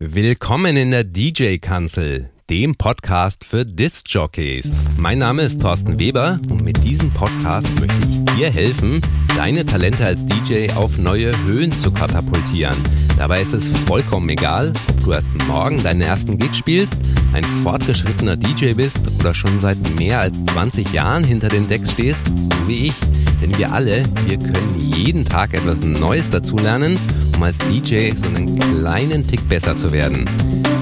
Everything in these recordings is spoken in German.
Willkommen in der DJ-Kanzel, dem Podcast für Disc-Jockeys. Mein Name ist Thorsten Weber und mit diesem Podcast möchte ich dir helfen, deine Talente als DJ auf neue Höhen zu katapultieren. Dabei ist es vollkommen egal, ob du erst morgen deinen ersten Gig spielst, ein fortgeschrittener DJ bist oder schon seit mehr als 20 Jahren hinter den Decks stehst, so wie ich. Denn wir alle, wir können jeden Tag etwas Neues dazulernen, um als DJ so einen kleinen Tick besser zu werden.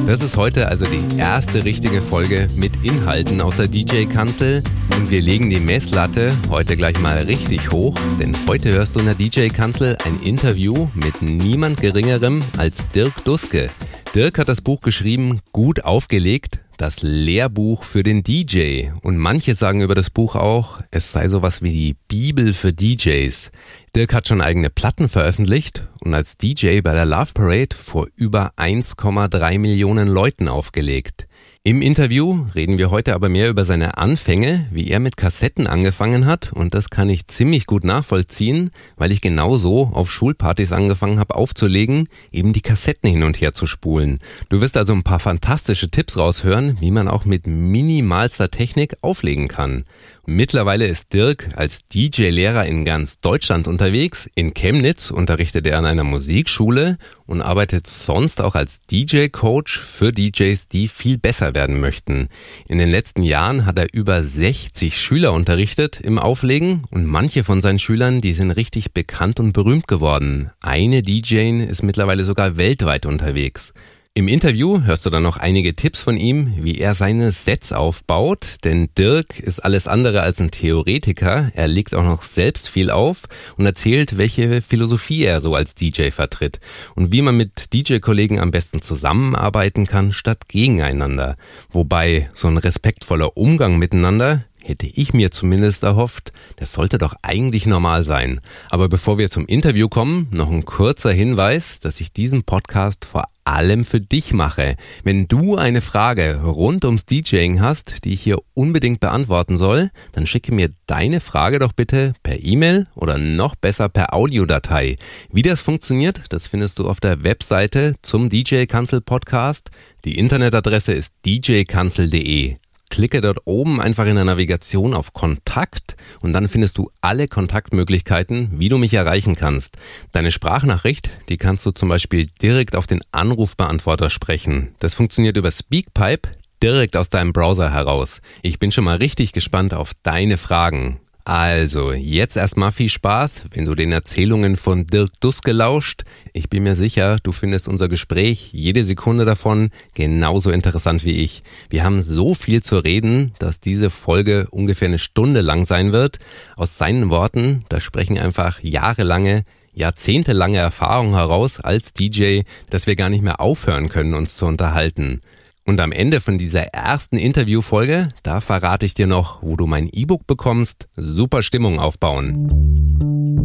Das ist heute also die erste richtige Folge mit Inhalten aus der DJ-Kanzel und wir legen die Messlatte heute gleich mal richtig hoch, denn heute hörst du in der DJ-Kanzel ein Interview mit niemand Geringerem als Dirk Duske. Dirk hat das Buch geschrieben, gut aufgelegt, das Lehrbuch für den DJ. Und manche sagen über das Buch auch, es sei sowas wie die Bibel für DJs. Dirk hat schon eigene Platten veröffentlicht und als DJ bei der Love Parade vor über 1,3 Millionen Leuten aufgelegt. Im Interview reden wir heute aber mehr über seine Anfänge, wie er mit Kassetten angefangen hat und das kann ich ziemlich gut nachvollziehen, weil ich genauso auf Schulpartys angefangen habe aufzulegen, eben die Kassetten hin und her zu spulen. Du wirst also ein paar fantastische Tipps raushören, wie man auch mit minimalster Technik auflegen kann. Mittlerweile ist Dirk als DJ-Lehrer in ganz Deutschland unterwegs. In Chemnitz unterrichtet er an einer Musikschule und arbeitet sonst auch als DJ-Coach für DJs, die viel besser werden möchten. In den letzten Jahren hat er über 60 Schüler unterrichtet im Auflegen und manche von seinen Schülern, die sind richtig bekannt und berühmt geworden. Eine DJ ist mittlerweile sogar weltweit unterwegs. Im Interview hörst du dann noch einige Tipps von ihm, wie er seine Sets aufbaut, denn Dirk ist alles andere als ein Theoretiker, er legt auch noch selbst viel auf und erzählt, welche Philosophie er so als DJ vertritt und wie man mit DJ-Kollegen am besten zusammenarbeiten kann statt gegeneinander. Wobei so ein respektvoller Umgang miteinander hätte ich mir zumindest erhofft, das sollte doch eigentlich normal sein. Aber bevor wir zum Interview kommen, noch ein kurzer Hinweis, dass ich diesen Podcast vor allem für dich mache. Wenn du eine Frage rund ums DJing hast, die ich hier unbedingt beantworten soll, dann schicke mir deine Frage doch bitte per E-Mail oder noch besser per Audiodatei. Wie das funktioniert, das findest du auf der Webseite zum DJ Cancel Podcast. Die Internetadresse ist djcancel.de. Klicke dort oben einfach in der Navigation auf Kontakt und dann findest du alle Kontaktmöglichkeiten, wie du mich erreichen kannst. Deine Sprachnachricht, die kannst du zum Beispiel direkt auf den Anrufbeantworter sprechen. Das funktioniert über Speakpipe direkt aus deinem Browser heraus. Ich bin schon mal richtig gespannt auf deine Fragen. Also, jetzt erstmal viel Spaß, wenn du den Erzählungen von Dirk Duske lauscht. Ich bin mir sicher, du findest unser Gespräch, jede Sekunde davon, genauso interessant wie ich. Wir haben so viel zu reden, dass diese Folge ungefähr eine Stunde lang sein wird. Aus seinen Worten, da sprechen einfach jahrelange, jahrzehntelange Erfahrung heraus als DJ, dass wir gar nicht mehr aufhören können, uns zu unterhalten. Und am Ende von dieser ersten Interviewfolge, da verrate ich dir noch, wo du mein E-Book bekommst. Super Stimmung aufbauen.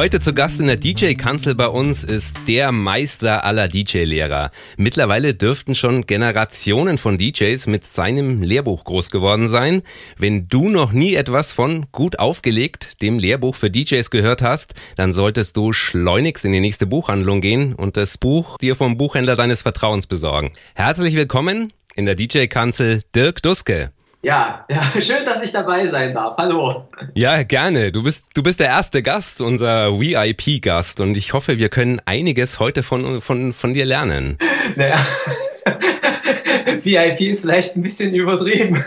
Heute zu Gast in der DJ-Kanzel bei uns ist der Meister aller DJ-Lehrer. Mittlerweile dürften schon Generationen von DJs mit seinem Lehrbuch groß geworden sein. Wenn du noch nie etwas von Gut aufgelegt, dem Lehrbuch für DJs gehört hast, dann solltest du schleunigst in die nächste Buchhandlung gehen und das Buch dir vom Buchhändler deines Vertrauens besorgen. Herzlich willkommen in der DJ-Kanzel Dirk Duske. Ja, ja, schön, dass ich dabei sein darf. Hallo. Ja, gerne. Du bist, du bist der erste Gast, unser VIP-Gast. Und ich hoffe, wir können einiges heute von, von, von dir lernen. Naja, VIP ist vielleicht ein bisschen übertrieben.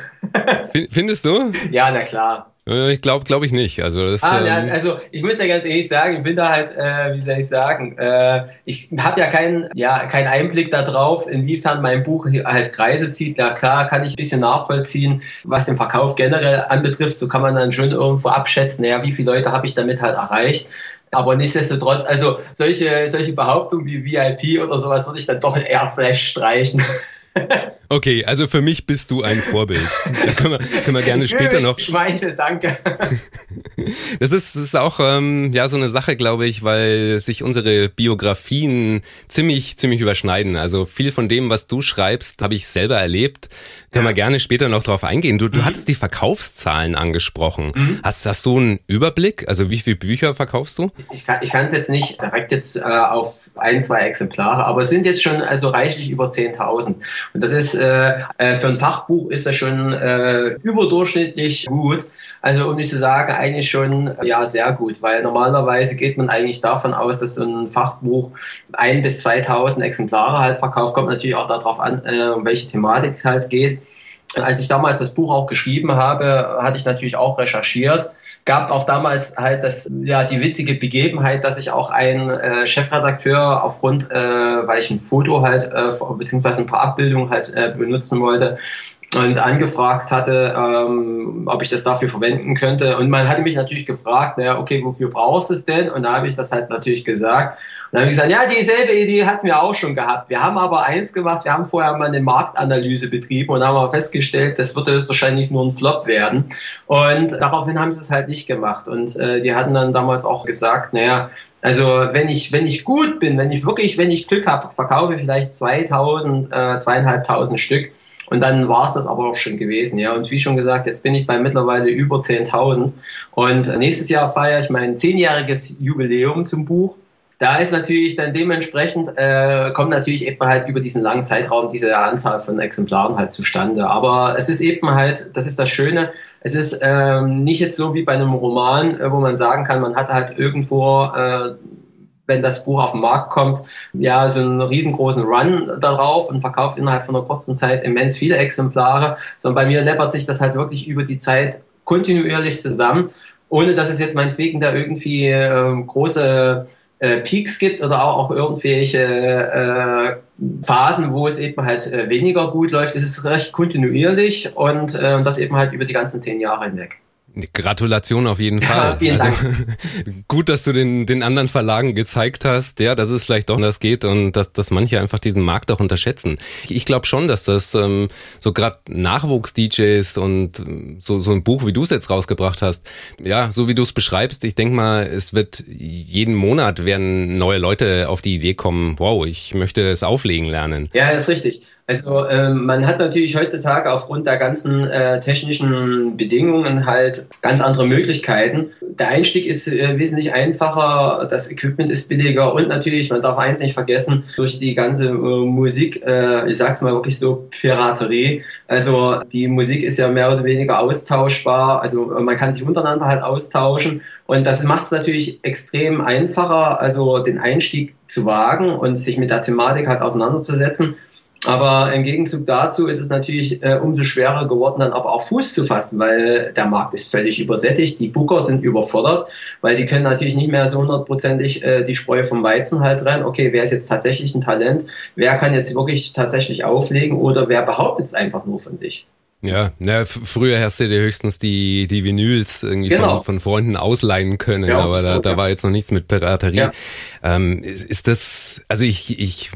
Findest du? Ja, na klar. Äh, ich glaube, glaube ich nicht. Also, das, ah, ähm, also ich muss ja ganz ehrlich sagen, ich bin da halt, äh, wie soll ich sagen, äh, ich habe ja keinen, ja keinen Einblick darauf, inwiefern mein Buch halt Kreise zieht. Ja klar, kann ich ein bisschen nachvollziehen, was den Verkauf generell anbetrifft. So kann man dann schon irgendwo abschätzen, naja, wie viele Leute habe ich damit halt erreicht. Aber nichtsdestotrotz, also solche, solche Behauptungen wie VIP oder sowas würde ich dann doch eher vielleicht streichen. Okay, also für mich bist du ein Vorbild. Da können wir, können wir gerne später noch. Schmeichel, danke. Das ist, das ist auch ähm, ja so eine Sache, glaube ich, weil sich unsere Biografien ziemlich, ziemlich überschneiden. Also viel von dem, was du schreibst, habe ich selber erlebt. Können ja. wir gerne später noch drauf eingehen. Du, du mhm. hattest die Verkaufszahlen angesprochen. Mhm. Hast, hast du einen Überblick? Also wie viele Bücher verkaufst du? Ich kann ich es jetzt nicht direkt jetzt äh, auf ein, zwei Exemplare, aber es sind jetzt schon also reichlich über 10.000. Und das ist äh, äh, für ein Fachbuch ist das schon äh, überdurchschnittlich gut. Also um nicht zu sagen, eigentlich schon ja sehr gut, weil normalerweise geht man eigentlich davon aus, dass so ein Fachbuch ein bis 2000 Exemplare halt verkauft. Kommt natürlich auch darauf an, äh, um welche Thematik es halt geht. Als ich damals das Buch auch geschrieben habe, hatte ich natürlich auch recherchiert. Gab auch damals halt das, ja, die witzige Begebenheit, dass ich auch einen äh, Chefredakteur aufgrund, äh, weil ich ein Foto halt, äh, beziehungsweise ein paar Abbildungen halt äh, benutzen wollte, und angefragt hatte, ähm, ob ich das dafür verwenden könnte. Und man hatte mich natürlich gefragt, naja, okay, wofür brauchst du es denn? Und da habe ich das halt natürlich gesagt. Und dann habe ich gesagt, ja, dieselbe Idee hatten wir auch schon gehabt. Wir haben aber eins gemacht, wir haben vorher mal eine Marktanalyse betrieben und haben aber festgestellt, das würde wahrscheinlich nur ein Flop werden. Und daraufhin haben sie es halt nicht gemacht. Und äh, die hatten dann damals auch gesagt, naja, also wenn ich, wenn ich gut bin, wenn ich wirklich, wenn ich Glück habe, verkaufe ich vielleicht 2000, äh, zweieinhalbtausend Stück. Und dann war es das aber auch schon gewesen, ja. Und wie schon gesagt, jetzt bin ich bei mittlerweile über 10.000. Und nächstes Jahr feiere ich mein zehnjähriges Jubiläum zum Buch. Da ist natürlich dann dementsprechend, äh, kommt natürlich eben halt über diesen langen Zeitraum diese Anzahl von Exemplaren halt zustande. Aber es ist eben halt, das ist das Schöne, es ist ähm, nicht jetzt so wie bei einem Roman, äh, wo man sagen kann, man hat halt irgendwo äh, wenn das Buch auf den Markt kommt, ja, so einen riesengroßen Run darauf und verkauft innerhalb von einer kurzen Zeit immens viele Exemplare, sondern bei mir läppert sich das halt wirklich über die Zeit kontinuierlich zusammen, ohne dass es jetzt meinetwegen da irgendwie äh, große äh, Peaks gibt oder auch, auch irgendwelche äh, Phasen, wo es eben halt äh, weniger gut läuft. Es ist recht kontinuierlich und äh, das eben halt über die ganzen zehn Jahre hinweg. Gratulation auf jeden Fall. Ja, vielen also, Dank. gut, dass du den, den anderen Verlagen gezeigt hast, ja, dass es vielleicht doch anders geht und dass, dass manche einfach diesen Markt auch unterschätzen. Ich, ich glaube schon, dass das ähm, so gerade Nachwuchs-DJs und ähm, so, so ein Buch, wie du es jetzt rausgebracht hast, ja, so wie du es beschreibst, ich denke mal, es wird jeden Monat werden neue Leute auf die Idee kommen, wow, ich möchte es auflegen lernen. Ja, ist richtig. Also ähm, man hat natürlich heutzutage aufgrund der ganzen äh, technischen Bedingungen halt ganz andere Möglichkeiten. Der Einstieg ist äh, wesentlich einfacher, das Equipment ist billiger und natürlich, man darf eins nicht vergessen, durch die ganze äh, Musik, äh, ich sag's mal wirklich so, Piraterie. Also die Musik ist ja mehr oder weniger austauschbar, also man kann sich untereinander halt austauschen und das macht es natürlich extrem einfacher, also den Einstieg zu wagen und sich mit der Thematik halt auseinanderzusetzen. Aber im Gegenzug dazu ist es natürlich äh, umso schwerer geworden, dann aber auch Fuß zu fassen, weil der Markt ist völlig übersättigt, die Booker sind überfordert, weil die können natürlich nicht mehr so hundertprozentig äh, die Spreu vom Weizen halt rein. Okay, wer ist jetzt tatsächlich ein Talent? Wer kann jetzt wirklich tatsächlich auflegen oder wer behauptet es einfach nur von sich? Ja, ja früher hast du dir höchstens die, die Vinyls irgendwie genau. von, von, Freunden ausleihen können, ja, aber da, da war jetzt noch nichts mit Piraterie. Ja. Ähm, ist, ist das, also ich, ich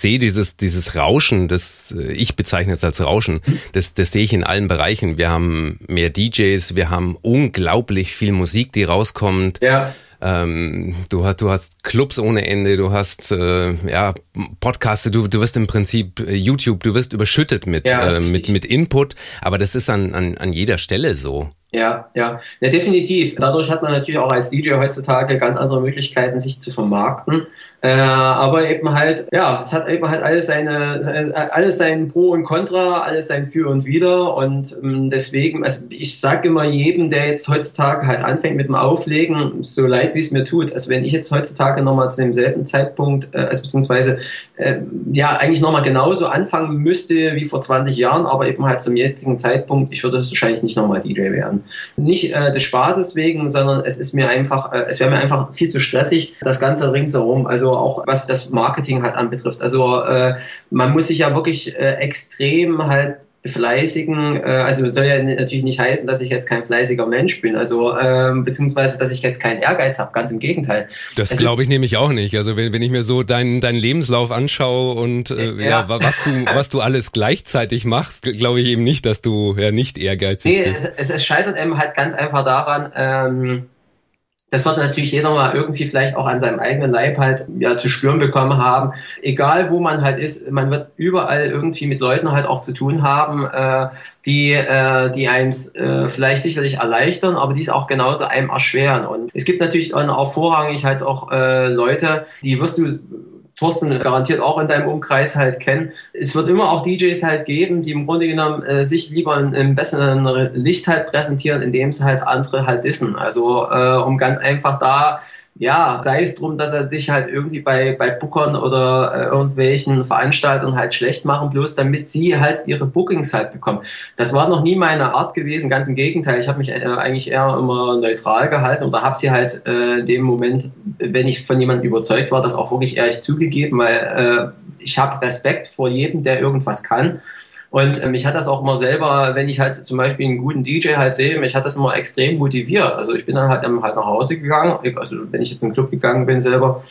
sehe dieses, dieses Rauschen, das ich bezeichne es als Rauschen, das, das sehe ich in allen Bereichen. Wir haben mehr DJs, wir haben unglaublich viel Musik, die rauskommt. Ja. Ähm, du, hast, du hast Clubs ohne Ende, du hast äh, ja, Podcasts, du, du wirst im Prinzip äh, YouTube, du wirst überschüttet mit, ja, äh, mit, mit Input, aber das ist an, an, an jeder Stelle so. Ja, ja, ja, definitiv. Dadurch hat man natürlich auch als DJ heutzutage ganz andere Möglichkeiten, sich zu vermarkten. Äh, aber eben halt, ja, es hat eben halt alles seine, alles sein Pro und Contra, alles sein Für und Wider. Und ähm, deswegen, also ich sage immer jedem, der jetzt heutzutage halt anfängt mit dem Auflegen, so leid wie es mir tut. Also wenn ich jetzt heutzutage nochmal zu demselben Zeitpunkt, äh, also beziehungsweise äh, ja eigentlich nochmal genauso anfangen müsste wie vor 20 Jahren, aber eben halt zum jetzigen Zeitpunkt, ich würde wahrscheinlich nicht nochmal DJ werden. Nicht äh, des Spaßes wegen, sondern es ist mir einfach, äh, es wäre mir einfach viel zu stressig, das Ganze ringsherum. Also also auch was das Marketing halt anbetrifft. Also äh, man muss sich ja wirklich äh, extrem halt fleißigen, äh, also soll ja natürlich nicht heißen, dass ich jetzt kein fleißiger Mensch bin, also ähm, beziehungsweise, dass ich jetzt keinen Ehrgeiz habe, ganz im Gegenteil. Das glaube ich nämlich auch nicht. Also wenn, wenn ich mir so deinen deinen Lebenslauf anschaue und äh, ja. ja. was du was du alles gleichzeitig machst, glaube ich eben nicht, dass du ja nicht ehrgeizig nee, bist. Es, es scheitert eben halt ganz einfach daran, ähm, das wird natürlich jeder mal irgendwie vielleicht auch an seinem eigenen Leib halt ja zu spüren bekommen haben. Egal wo man halt ist, man wird überall irgendwie mit Leuten halt auch zu tun haben, äh, die, äh, die eins äh, vielleicht sicherlich erleichtern, aber die es auch genauso einem erschweren. Und es gibt natürlich auch vorrangig halt auch äh, Leute, die wirst du Thorsten garantiert auch in deinem Umkreis halt kennen. Es wird immer auch DJs halt geben, die im Grunde genommen äh, sich lieber in besseren Licht halt präsentieren, indem sie halt andere halt dissen. Also äh, um ganz einfach da ja, sei es drum, dass er dich halt irgendwie bei, bei Bookern oder äh, irgendwelchen Veranstaltern halt schlecht machen, bloß damit sie halt ihre Bookings halt bekommen. Das war noch nie meine Art gewesen, ganz im Gegenteil. Ich habe mich äh, eigentlich eher immer neutral gehalten oder habe sie halt äh, in dem Moment, wenn ich von jemandem überzeugt war, das auch wirklich ehrlich zugegeben, weil äh, ich habe Respekt vor jedem, der irgendwas kann. Und mich hat das auch immer selber, wenn ich halt zum Beispiel einen guten DJ halt sehe, mich hat das immer extrem motiviert. Also ich bin dann halt, halt nach Hause gegangen, also wenn ich jetzt in den Club gegangen bin selber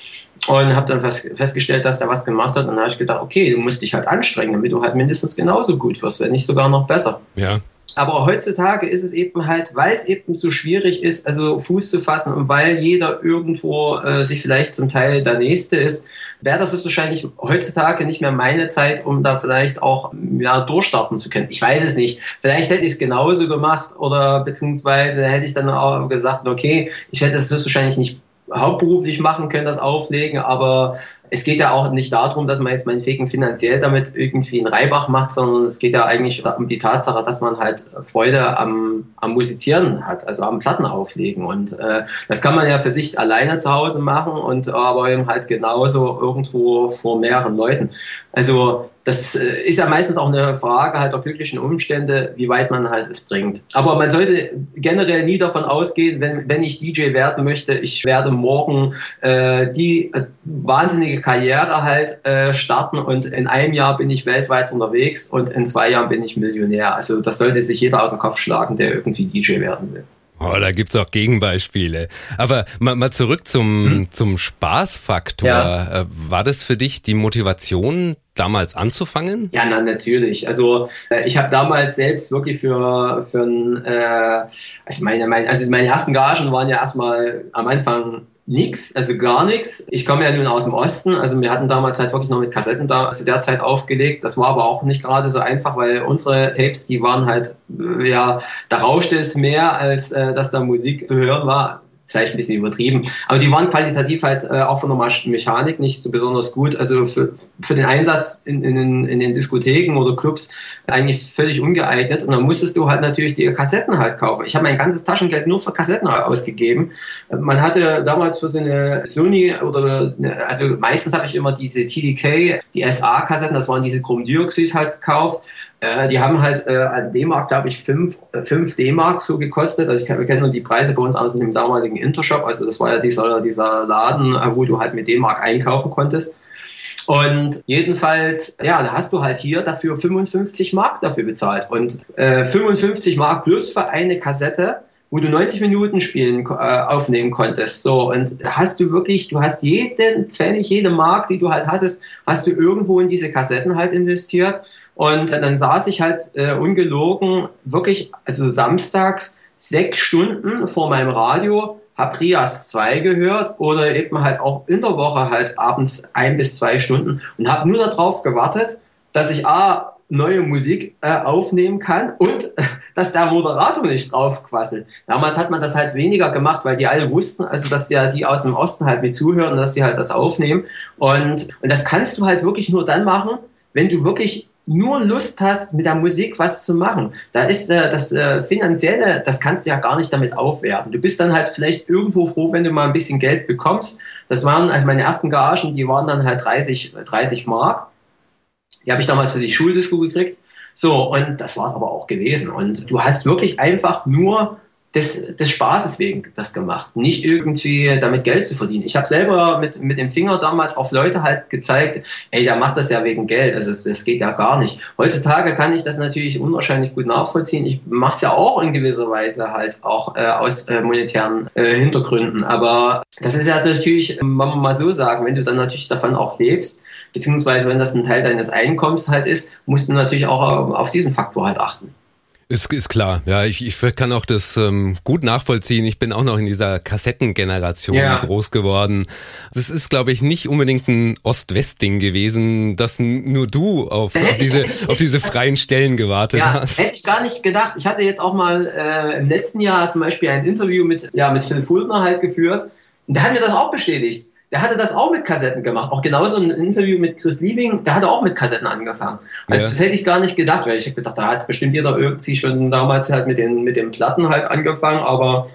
und habe dann fest, festgestellt, dass der was gemacht hat. Und dann habe ich gedacht, okay, du musst dich halt anstrengen, damit du halt mindestens genauso gut wirst, wenn nicht sogar noch besser. Ja. Aber heutzutage ist es eben halt, weil es eben so schwierig ist, also Fuß zu fassen und weil jeder irgendwo äh, sich vielleicht zum Teil der Nächste ist, wäre das wahrscheinlich heutzutage nicht mehr meine Zeit, um da vielleicht auch ja, durchstarten zu können. Ich weiß es nicht. Vielleicht hätte ich es genauso gemacht oder beziehungsweise hätte ich dann auch gesagt, okay, ich hätte es wahrscheinlich nicht hauptberuflich machen können, das Auflegen, aber es geht ja auch nicht darum, dass man jetzt meinetwegen finanziell damit irgendwie einen Reibach macht, sondern es geht ja eigentlich um die Tatsache, dass man halt Freude am, am Musizieren hat, also am Platten auflegen. Und äh, das kann man ja für sich alleine zu Hause machen und aber eben halt genauso irgendwo vor mehreren Leuten. Also das äh, ist ja meistens auch eine Frage halt der glücklichen Umstände, wie weit man halt es bringt. Aber man sollte generell nie davon ausgehen, wenn, wenn ich DJ werden möchte, ich werde morgen äh, die äh, wahnsinnige Karriere halt äh, starten und in einem Jahr bin ich weltweit unterwegs und in zwei Jahren bin ich Millionär. Also das sollte sich jeder aus dem Kopf schlagen, der irgendwie DJ werden will. Oh, da gibt's auch Gegenbeispiele. Aber mal, mal zurück zum, hm. zum Spaßfaktor. Ja. Äh, war das für dich die Motivation, damals anzufangen? Ja, na, natürlich. Also äh, ich habe damals selbst wirklich für, für ein, äh, also meine, meine, also meine ersten Gagen waren ja erstmal am Anfang Nix, also gar nichts. Ich komme ja nun aus dem Osten, also wir hatten damals halt wirklich noch mit Kassetten da zu der Zeit aufgelegt. Das war aber auch nicht gerade so einfach, weil unsere Tapes, die waren halt, äh, ja, da rauschte es mehr, als äh, dass da Musik zu hören war vielleicht ein bisschen übertrieben. Aber die waren qualitativ halt äh, auch von der Mechanik nicht so besonders gut. Also für, für den Einsatz in, in, in den Diskotheken oder Clubs eigentlich völlig ungeeignet. Und dann musstest du halt natürlich die Kassetten halt kaufen. Ich habe mein ganzes Taschengeld nur für Kassetten ausgegeben. Man hatte damals für so eine Sony oder, eine, also meistens habe ich immer diese TDK, die SA-Kassetten, das waren diese Chromdioxid halt gekauft. Äh, die haben halt äh, an D-Mark, glaube ich, 5 D-Mark so gekostet. Also ich wir kennen nur die Preise bei uns aus dem damaligen Intershop. Also das war ja dieser, dieser Laden, äh, wo du halt mit D-Mark einkaufen konntest. Und jedenfalls, ja, da hast du halt hier dafür 55 Mark dafür bezahlt. Und äh, 55 Mark plus für eine Kassette, wo du 90 Minuten spielen äh, aufnehmen konntest. So, und da hast du wirklich, du hast jeden Pfennig, jede Mark, die du halt hattest, hast du irgendwo in diese Kassetten halt investiert. Und dann saß ich halt äh, ungelogen wirklich, also samstags sechs Stunden vor meinem Radio, hab Rias 2 gehört oder eben halt auch in der Woche halt abends ein bis zwei Stunden und habe nur darauf gewartet, dass ich A, neue Musik äh, aufnehmen kann und dass der Moderator nicht draufquasselt. Damals hat man das halt weniger gemacht, weil die alle wussten, also dass ja die aus dem Osten halt mit zuhören dass sie halt das aufnehmen. Und, und das kannst du halt wirklich nur dann machen, wenn du wirklich nur Lust hast, mit der Musik was zu machen, da ist äh, das äh, Finanzielle, das kannst du ja gar nicht damit aufwerten. Du bist dann halt vielleicht irgendwo froh, wenn du mal ein bisschen Geld bekommst. Das waren, also meine ersten Gagen, die waren dann halt 30, 30 Mark. Die habe ich damals für die Schuldisco gekriegt. So, und das war es aber auch gewesen. Und du hast wirklich einfach nur des, des Spaßes wegen das gemacht, nicht irgendwie damit Geld zu verdienen. Ich habe selber mit, mit dem Finger damals auf Leute halt gezeigt, ey, der macht das ja wegen Geld, also es, es geht ja gar nicht. Heutzutage kann ich das natürlich unwahrscheinlich gut nachvollziehen. Ich mache es ja auch in gewisser Weise halt auch äh, aus äh, monetären äh, Hintergründen, aber das ist ja natürlich, wenn man mal so sagen, wenn du dann natürlich davon auch lebst, beziehungsweise wenn das ein Teil deines Einkommens halt ist, musst du natürlich auch auf diesen Faktor halt achten. Ist, ist klar, ja, ich, ich kann auch das ähm, gut nachvollziehen. Ich bin auch noch in dieser Kassettengeneration ja. groß geworden. Das ist, glaube ich, nicht unbedingt ein Ost-West-Ding gewesen, dass nur du auf, auf, diese, auf diese freien Stellen gewartet ja, hast. Hätte ich gar nicht gedacht. Ich hatte jetzt auch mal äh, im letzten Jahr zum Beispiel ein Interview mit, ja, mit Phil Fultner halt geführt. Und der hat mir das auch bestätigt der hatte das auch mit Kassetten gemacht. Auch genauso ein Interview mit Chris Liebing, der hatte auch mit Kassetten angefangen. Also ja. das hätte ich gar nicht gedacht, weil ich hätte gedacht, da hat bestimmt jeder irgendwie schon damals halt mit den, mit den Platten halt angefangen, aber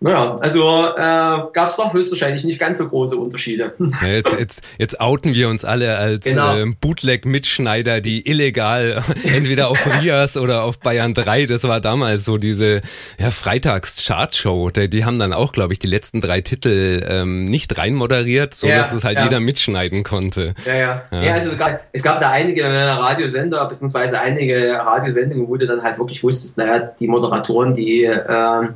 naja, also äh, gab es doch höchstwahrscheinlich nicht ganz so große Unterschiede. Ja, jetzt, jetzt, jetzt outen wir uns alle als genau. ähm, Bootleg-Mitschneider, die illegal entweder auf Rias oder auf Bayern 3, das war damals so diese ja, Freitags-Chartshow, die, die haben dann auch, glaube ich, die letzten drei Titel ähm, nicht reinmoderiert, so ja, dass es halt ja. jeder mitschneiden konnte. Ja, ja. ja. also es gab da einige Radiosender, beziehungsweise einige Radiosendungen, wo du dann halt wirklich wusstest, naja, die Moderatoren, die äh,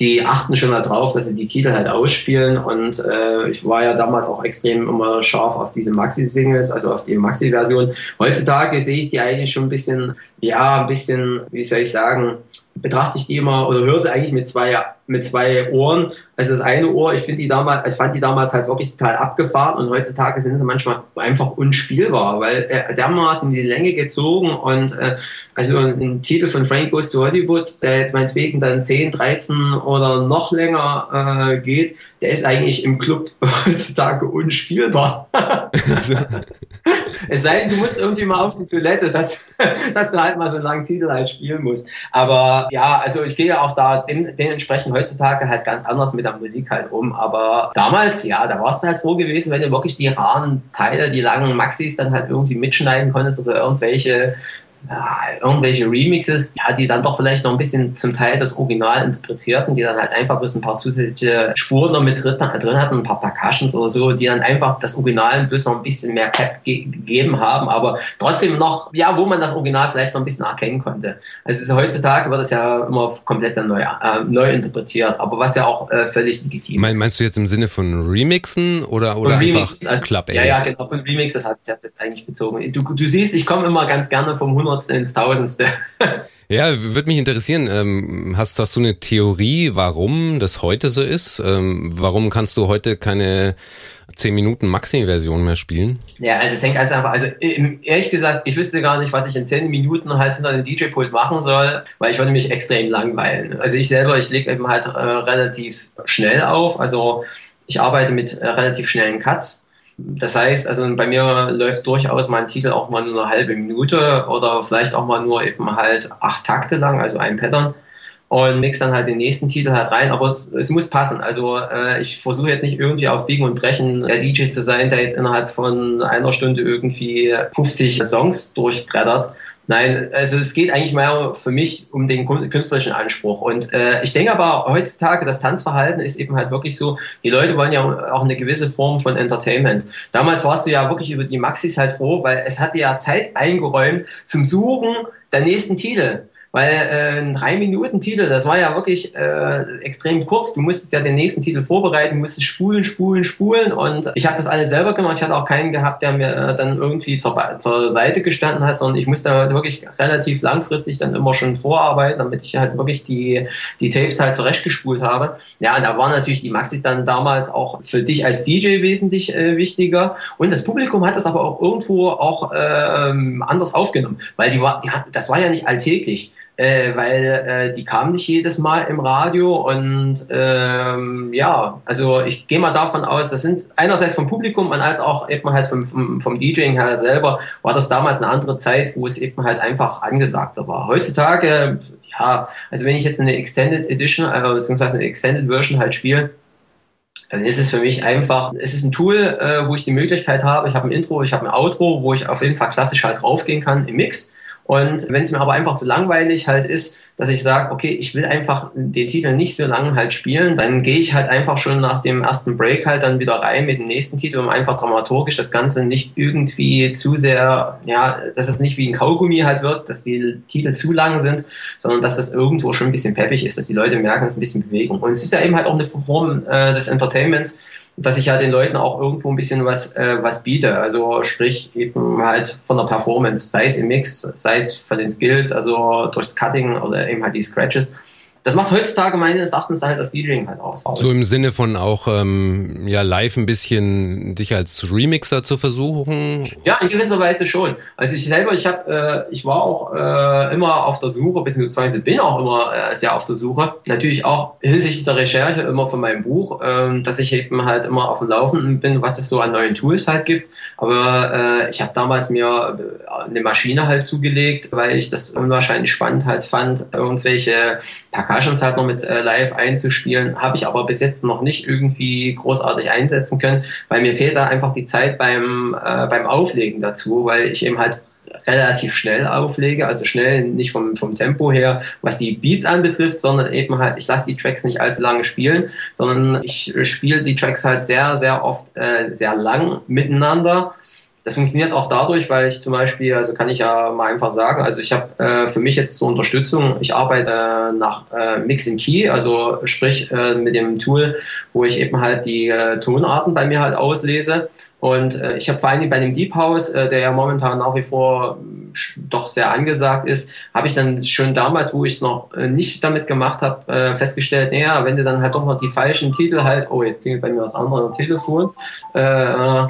die achten schon darauf, dass sie die Titel halt ausspielen. Und äh, ich war ja damals auch extrem immer scharf auf diese Maxi-Singles, also auf die Maxi-Version. Heutzutage sehe ich die eigentlich schon ein bisschen, ja, ein bisschen, wie soll ich sagen, betrachte ich die immer oder höre sie eigentlich mit zwei, mit zwei Ohren. Also das eine Ohr, ich finde die damals, ich fand die damals halt wirklich total abgefahren und heutzutage sind sie manchmal einfach unspielbar, weil er dermaßen in die Länge gezogen und äh, also ein Titel von Frank Goes to Hollywood, der jetzt meinetwegen dann 10, 13 oder noch länger äh, geht, der ist eigentlich im Club heutzutage unspielbar. Es sei denn, du musst irgendwie mal auf die Toilette, dass, dass du halt mal so einen langen Titel halt spielen musst. Aber ja, also ich gehe auch da dem, dementsprechend heutzutage halt ganz anders mit der Musik halt um. Aber damals, ja, da warst du halt froh gewesen, wenn du wirklich die raren Teile, die langen Maxis dann halt irgendwie mitschneiden konntest oder irgendwelche ja, irgendwelche Remixes, ja, die dann doch vielleicht noch ein bisschen zum Teil das Original interpretierten, die dann halt einfach bloß ein paar zusätzliche Spuren noch mit drin, drin hatten, ein paar Percussions oder so, die dann einfach das Original bloß noch ein bisschen mehr Pep ge gegeben haben, aber trotzdem noch, ja, wo man das Original vielleicht noch ein bisschen erkennen konnte. Also heutzutage wird das ja immer komplett neu, äh, neu interpretiert, aber was ja auch äh, völlig legitim mein, ist. Meinst du jetzt im Sinne von Remixen oder, oder von Remixen, also, Club Ja, ja, genau, von Remixes hat sich das jetzt eigentlich bezogen. Du, du siehst, ich komme immer ganz gerne vom 100 Hundertste ins Tausendste. Ja, würde mich interessieren. Ähm, hast, hast du eine Theorie, warum das heute so ist? Ähm, warum kannst du heute keine 10 Minuten Maxi-Version mehr spielen? Ja, also es hängt ganz einfach. Also ehrlich gesagt, ich wüsste gar nicht, was ich in 10 Minuten halt hinter dem DJ-Pult machen soll, weil ich würde mich extrem langweilen. Also ich selber, ich lege eben halt äh, relativ schnell auf. Also ich arbeite mit äh, relativ schnellen Cuts. Das heißt, also bei mir läuft durchaus mein Titel auch mal nur eine halbe Minute oder vielleicht auch mal nur eben halt acht Takte lang, also ein Pattern und mix dann halt den nächsten Titel halt rein, aber es, es muss passen. Also äh, ich versuche jetzt nicht irgendwie auf Biegen und Brechen der DJ zu sein, der jetzt innerhalb von einer Stunde irgendwie 50 Songs durchbrettert, Nein, also es geht eigentlich mehr für mich um den künstlerischen Anspruch. Und äh, ich denke aber heutzutage, das Tanzverhalten ist eben halt wirklich so, die Leute wollen ja auch eine gewisse Form von Entertainment. Damals warst du ja wirklich über die Maxis halt froh, weil es hat dir ja Zeit eingeräumt zum Suchen der nächsten Titel. Weil äh, ein drei Minuten Titel, das war ja wirklich äh, extrem kurz. Du musstest ja den nächsten Titel vorbereiten, musstest spulen, spulen, spulen. Und ich habe das alles selber gemacht. Ich hatte auch keinen gehabt, der mir äh, dann irgendwie zur, zur Seite gestanden hat, sondern ich musste halt wirklich relativ langfristig dann immer schon vorarbeiten, damit ich halt wirklich die, die Tapes halt zurechtgespult habe. Ja, und da waren natürlich die Maxis dann damals auch für dich als DJ wesentlich äh, wichtiger. Und das Publikum hat das aber auch irgendwo auch ähm, anders aufgenommen, weil die war, die, das war ja nicht alltäglich äh, weil äh, die kamen nicht jedes Mal im Radio und ähm, ja, also ich gehe mal davon aus, das sind einerseits vom Publikum und als auch eben halt vom, vom, vom DJing her selber war das damals eine andere Zeit, wo es eben halt einfach angesagter war. Heutzutage, ja, also wenn ich jetzt eine Extended Edition, äh, beziehungsweise eine Extended Version halt spiele, dann ist es für mich einfach, es ist ein Tool, äh, wo ich die Möglichkeit habe, ich habe ein Intro, ich habe ein Outro, wo ich auf jeden Fall klassisch halt draufgehen kann im Mix Und wenn es mir aber einfach zu langweilig halt ist, dass ich sage, okay, ich will einfach den Titel nicht so lange halt spielen, dann gehe ich halt einfach schon nach dem ersten Break halt dann wieder rein mit dem nächsten Titel, um einfach dramaturgisch das Ganze nicht irgendwie zu sehr, ja, dass es nicht wie ein Kaugummi halt wird, dass die Titel zu lang sind, sondern dass das irgendwo schon ein bisschen peppig ist, dass die Leute merken, es ist ein bisschen Bewegung. Und es ist ja eben halt auch eine Form äh, des Entertainments, dass ich ja den Leuten auch irgendwo ein bisschen was, äh, was biete. Also sprich eben halt von der Performance, sei es im Mix, sei es von den Skills, also durchs Cutting oder eben halt die Scratches das macht heutzutage meines Erachtens halt das DJing halt aus. So im Sinne von auch ähm, ja live ein bisschen dich als Remixer zu versuchen? Ja, in gewisser Weise schon. Also ich selber, ich habe, äh, ich war auch äh, immer auf der Suche, beziehungsweise bin auch immer äh, sehr auf der Suche. Natürlich auch hinsichtlich der Recherche immer von meinem Buch, äh, dass ich eben halt immer auf dem Laufenden bin, was es so an neuen Tools halt gibt. Aber äh, ich habe damals mir äh, eine Maschine halt zugelegt, weil ich das unwahrscheinlich spannend halt fand, irgendwelche Percussions halt noch mit äh, live einzuspielen, habe ich aber bis jetzt noch nicht irgendwie großartig einsetzen können, weil mir fehlt da einfach die Zeit beim, äh, beim Auflegen dazu, weil ich eben halt relativ schnell auflege, also schnell nicht vom, vom Tempo her, was die Beats anbetrifft, sondern eben halt, ich lasse die Tracks nicht allzu lange spielen, sondern ich spiele die Tracks halt sehr, sehr oft äh, sehr lang miteinander das funktioniert auch dadurch, weil ich zum Beispiel, also kann ich ja mal einfach sagen, also ich habe äh, für mich jetzt zur Unterstützung, ich arbeite nach äh, Mix in Key, also sprich äh, mit dem Tool, wo ich eben halt die äh, Tonarten bei mir halt auslese. Und äh, ich habe vor allem bei dem Deep House, äh, der ja momentan nach wie vor doch sehr angesagt ist, habe ich dann schon damals, wo ich es noch äh, nicht damit gemacht habe, äh, festgestellt, naja, wenn du dann halt doch noch die falschen Titel halt, oh, jetzt klingelt bei mir das andere Telefon, äh,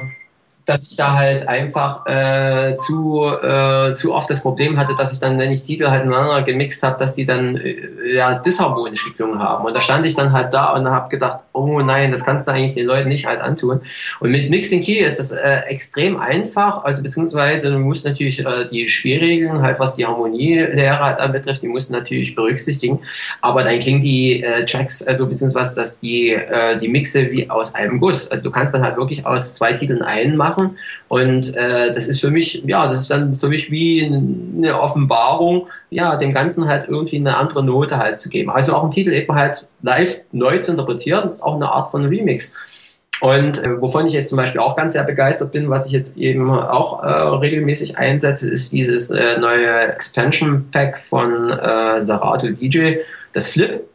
dass ich da halt einfach äh, zu, äh, zu oft das Problem hatte, dass ich dann, wenn ich Titel halt miteinander gemixt habe, dass die dann äh, ja Disharmonentwicklungen haben. Und da stand ich dann halt da und habe gedacht, oh nein, das kannst du eigentlich den Leuten nicht halt antun. Und mit Mixing Key ist das äh, extrem einfach, also beziehungsweise du musst natürlich äh, die Spielregeln, halt was die Harmonielehre halt anbetrifft, die musst du natürlich berücksichtigen. Aber dann klingen die äh, Tracks, also beziehungsweise dass die, die Mixe wie aus einem Guss. Also du kannst dann halt wirklich aus zwei Titeln einen machen machen. Und äh, das ist für mich, ja, das ist dann für mich wie eine Offenbarung, ja, dem Ganzen halt irgendwie eine andere Note halt zu geben. Also auch einen Titel eben halt live neu zu interpretieren, ist auch eine Art von Remix. Und äh, wovon ich jetzt zum Beispiel auch ganz sehr begeistert bin, was ich jetzt eben auch äh, regelmäßig einsetze, ist dieses äh, neue Expansion Pack von äh, Serato DJ, das Flip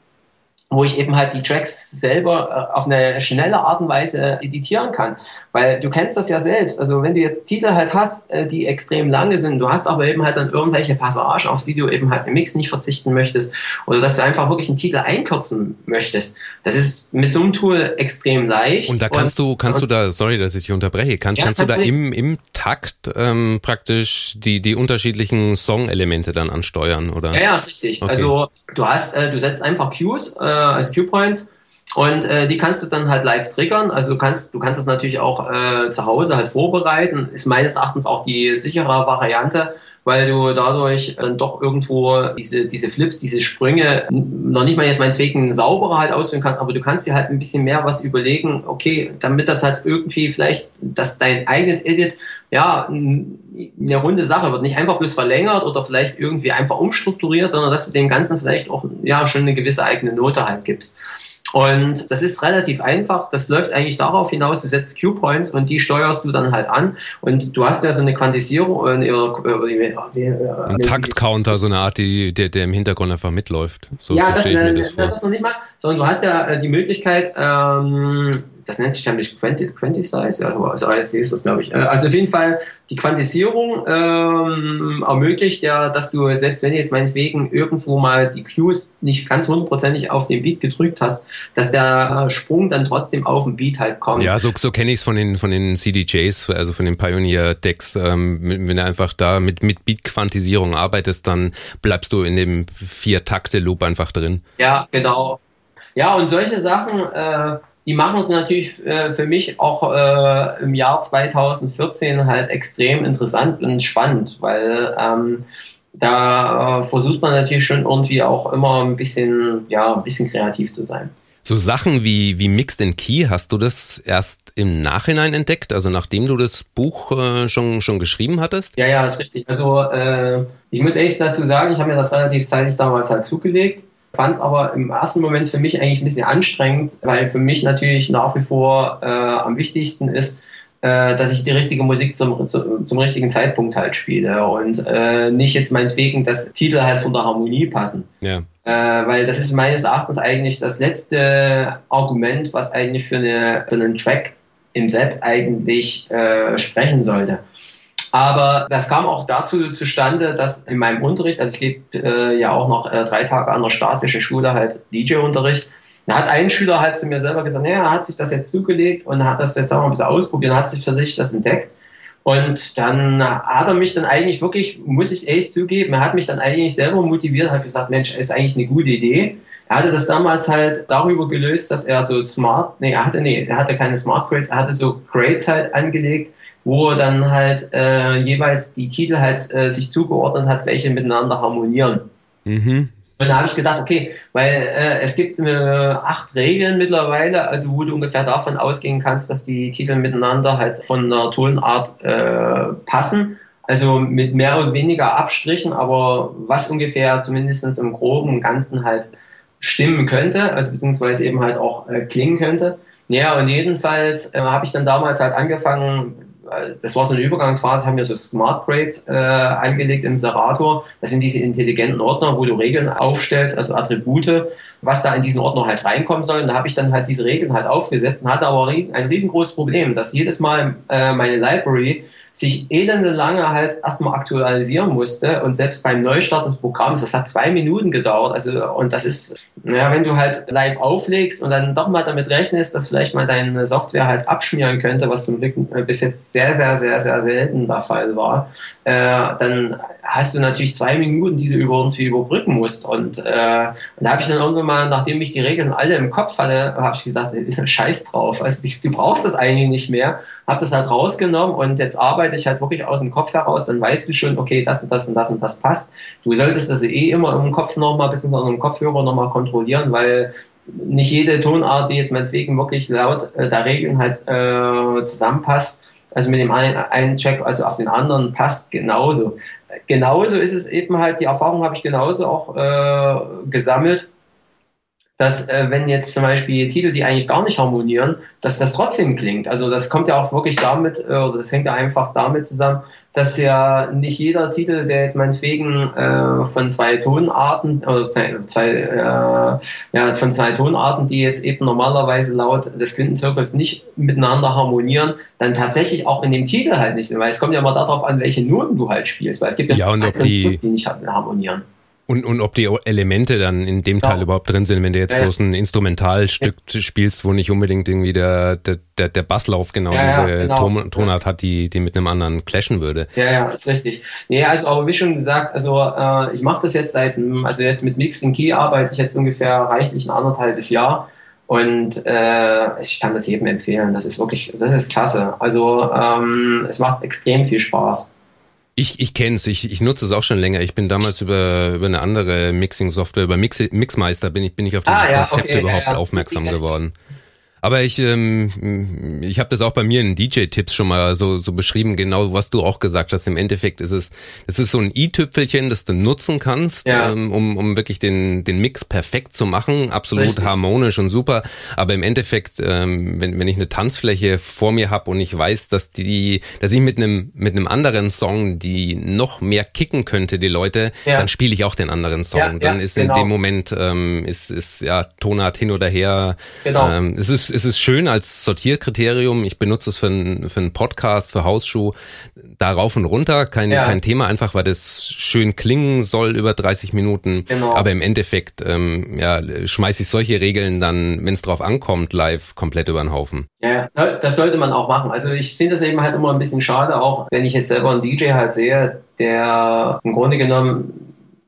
wo ich eben halt die Tracks selber äh, auf eine schnelle Art und Weise editieren kann. Weil du kennst das ja selbst. Also wenn du jetzt Titel halt hast, äh, die extrem lange sind, du hast aber eben halt dann irgendwelche Passagen, auf die du eben halt im Mix nicht verzichten möchtest oder dass du einfach wirklich einen Titel einkürzen möchtest. Das ist mit so einem Tool extrem leicht. Und da kannst und, du, kannst du da, sorry, dass ich dich unterbreche, kannst, ja, kannst du da im, im Takt ähm, praktisch die, die unterschiedlichen Song-Elemente dann ansteuern, oder? Ja, ja, ist richtig. Okay. Also du hast, äh, du setzt einfach Cues, äh, als Q-Points. Und äh, die kannst du dann halt live triggern. Also du kannst, du kannst das natürlich auch äh, zu Hause halt vorbereiten. Ist meines Erachtens auch die sichere Variante, weil du dadurch dann doch irgendwo diese, diese Flips, diese Sprünge noch nicht mal jetzt meinetwegen sauberer halt ausführen kannst, aber du kannst dir halt ein bisschen mehr was überlegen, okay, damit das halt irgendwie vielleicht, dass dein eigenes Edit ja eine runde Sache wird, nicht einfach bloß verlängert oder vielleicht irgendwie einfach umstrukturiert, sondern dass du dem Ganzen vielleicht auch ja schon eine gewisse eigene Note halt gibst. Und das ist relativ einfach. Das läuft eigentlich darauf hinaus, du setzt Q-Points und die steuerst du dann halt an. Und du hast ja so eine Quantisierung. Äh, Ein Taktcounter, so eine Art, die, der, der im Hintergrund einfach mitläuft. So ja, das, äh, das, das, noch nicht mal. Sondern du hast ja äh, die Möglichkeit, ähm, das nennt sich nämlich Quantize, ja, also ASC ist das, glaube ich. Äh, also auf jeden Fall, die Quantisierung ähm, ermöglicht ja, dass du, selbst wenn du jetzt meinetwegen irgendwo mal die Cues nicht ganz hundertprozentig auf den Beat gedrückt hast, dass der äh, Sprung dann trotzdem auf den Beat halt kommt. Ja, so, so kenne ich es von den, von den CDJs, also von den Pioneer-Decks. Ähm, wenn du einfach da mit, mit Beat-Quantisierung arbeitest, dann bleibst du in dem Vier-Takte-Loop einfach drin. Ja, genau. Ja, und solche Sachen, äh, die machen es natürlich äh, für mich auch äh, im Jahr 2014 halt extrem interessant und spannend, weil ähm, da äh, versucht man natürlich schon irgendwie auch immer ein bisschen, ja, ein bisschen kreativ zu sein. So Sachen wie, wie Mixed in Key, hast du das erst im Nachhinein entdeckt, also nachdem du das Buch äh, schon, schon geschrieben hattest? Ja, ja, ist richtig. Also äh, ich muss ehrlich dazu sagen, ich habe mir das relativ zeitig damals halt zugelegt, fand es aber im ersten Moment für mich eigentlich ein bisschen anstrengend, weil für mich natürlich nach wie vor äh, am wichtigsten ist, äh, dass ich die richtige Musik zum, zum richtigen Zeitpunkt halt spiele und äh, nicht jetzt meinetwegen, dass Titel halt von der Harmonie passen. Ja. Äh, weil das ist meines Erachtens eigentlich das letzte Argument, was eigentlich für, eine, für einen Track im Set eigentlich äh, sprechen sollte. Aber das kam auch dazu zustande, dass in meinem Unterricht, also ich gebe äh, ja auch noch äh, drei Tage an der staatlichen Schule halt DJ-Unterricht, da hat ein Schüler halt zu mir selber gesagt, naja, er hat sich das jetzt zugelegt und hat das jetzt auch mal ein bisschen ausprobiert und hat sich für sich das entdeckt. Und dann hat er mich dann eigentlich wirklich, muss ich echt zugeben, er hat mich dann eigentlich selber motiviert, hat gesagt, Mensch, ist eigentlich eine gute Idee. Er hatte das damals halt darüber gelöst, dass er so smart, nee, er hatte, nee, er hatte keine Smart Grades, er hatte so Grades halt angelegt, wo dann halt äh, jeweils die Titel halt äh, sich zugeordnet hat, welche miteinander harmonieren. Mhm. Und da habe ich gedacht, okay, weil äh, es gibt äh, acht Regeln mittlerweile, also wo du ungefähr davon ausgehen kannst, dass die Titel miteinander halt von der Tonart äh, passen. Also mit mehr oder weniger Abstrichen, aber was ungefähr zumindest im groben und Ganzen halt stimmen könnte, also beziehungsweise eben halt auch äh, klingen könnte. Ja, und jedenfalls äh, habe ich dann damals halt angefangen, das war so eine Übergangsphase, haben wir so Smart Grades äh, angelegt im Serator. Das sind diese intelligenten Ordner, wo du Regeln aufstellst, also Attribute, was da in diesen Ordner halt reinkommen soll. Und da habe ich dann halt diese Regeln halt aufgesetzt und hatte aber ein riesengroßes Problem, dass jedes Mal äh, meine Library sich elende lange halt erstmal aktualisieren musste und selbst beim Neustart des Programms, das hat zwei Minuten gedauert. Also, und das ist, naja, wenn du halt live auflegst und dann doch mal damit rechnest, dass vielleicht mal deine Software halt abschmieren könnte, was zum Glück äh, bis jetzt sehr, sehr, sehr, sehr selten der Fall war, äh, dann hast du natürlich zwei Minuten, die du irgendwie überbrücken musst. Und, äh, und da habe ich dann irgendwann mal, nachdem ich die Regeln alle im Kopf hatte, habe ich gesagt, scheiß drauf. Also du brauchst das eigentlich nicht mehr. Habe das halt rausgenommen und jetzt arbeite ich halt wirklich aus dem Kopf heraus. Dann weißt du schon, okay, das und das und das und das passt. Du solltest das eh immer im Kopf nochmal, beziehungsweise im Kopfhörer nochmal kontrollieren, weil nicht jede Tonart, die jetzt meinetwegen wirklich laut äh, der Regeln halt äh, zusammenpasst, also mit dem einen, einen Track, also auf den anderen passt genauso genauso ist es eben halt, die Erfahrung habe ich genauso auch äh, gesammelt, dass äh, wenn jetzt zum Beispiel Titel, die eigentlich gar nicht harmonieren, dass das trotzdem klingt. Also das kommt ja auch wirklich damit, äh, oder das hängt ja einfach damit zusammen, dass ja nicht jeder Titel, der jetzt meinetwegen äh, von zwei Tonarten oder zwei, zwei äh, ja, von zwei Tonarten, die jetzt eben normalerweise laut des Quintenzirkels nicht miteinander harmonieren, dann tatsächlich auch in dem Titel halt nicht sind, weil es kommt ja immer darauf an, welche Noten du halt spielst, weil es gibt ja, ja und ob die, die nicht harmonieren. Und, und ob die Elemente dann in dem Teil ja. überhaupt drin sind, wenn du jetzt ja, bloß ein Instrumentalstück ja. spielst, wo nicht unbedingt irgendwie der, der, der, der Basslauf genau diese genau. Ton, Tonart hat, die, die mit einem anderen clashen würde. Ja, ja, ist richtig. Nee, also aber wie schon gesagt, also äh, ich mache das jetzt seit, also jetzt mit Mixing Key arbeite ich jetzt ungefähr reichlich ein anderthalbes Jahr. Und äh, ich kann das jedem empfehlen. Das ist wirklich, das ist klasse. Also ähm, es macht extrem viel Spaß. Ich, ich kenne es, ich, ich nutze es auch schon länger. Ich bin damals über, über eine andere Mixing-Software, über Mix, Mixmeister bin ich, bin ich auf dieses ah, ja, Konzept okay, überhaupt ja, ja. aufmerksam geworden. Aber ich, ähm, ich habe das auch bei mir in DJ-Tipps schon mal so, so beschrieben, genau was du auch gesagt hast. Im Endeffekt ist es, es ist so ein i-Tüpfelchen, das du nutzen kannst, ja. ähm, um, um wirklich den, den Mix perfekt zu machen. Absolut Richtig. harmonisch und super. Aber im Endeffekt, ähm, wenn, wenn ich eine Tanzfläche vor mir habe und ich weiß, dass die, dass ich mit einem mit einem anderen Song, die noch mehr kicken könnte, die Leute, ja. dann spiele ich auch den anderen Song. Ja, dann ist genau. in dem Moment ähm, ist, ist ja Tonart hin oder her. Genau. Ähm, es ist es ist schön als Sortierkriterium. Ich benutze es für einen, für einen Podcast, für Hausschuh, da rauf und runter. Kein, ja. kein Thema, einfach weil das schön klingen soll über 30 Minuten. Genau. Aber im Endeffekt ähm, ja, schmeiße ich solche Regeln dann, wenn es drauf ankommt, live komplett über den Haufen. Ja, das sollte man auch machen. Also ich finde es eben halt immer ein bisschen schade, auch wenn ich jetzt selber einen DJ halt sehe, der im Grunde genommen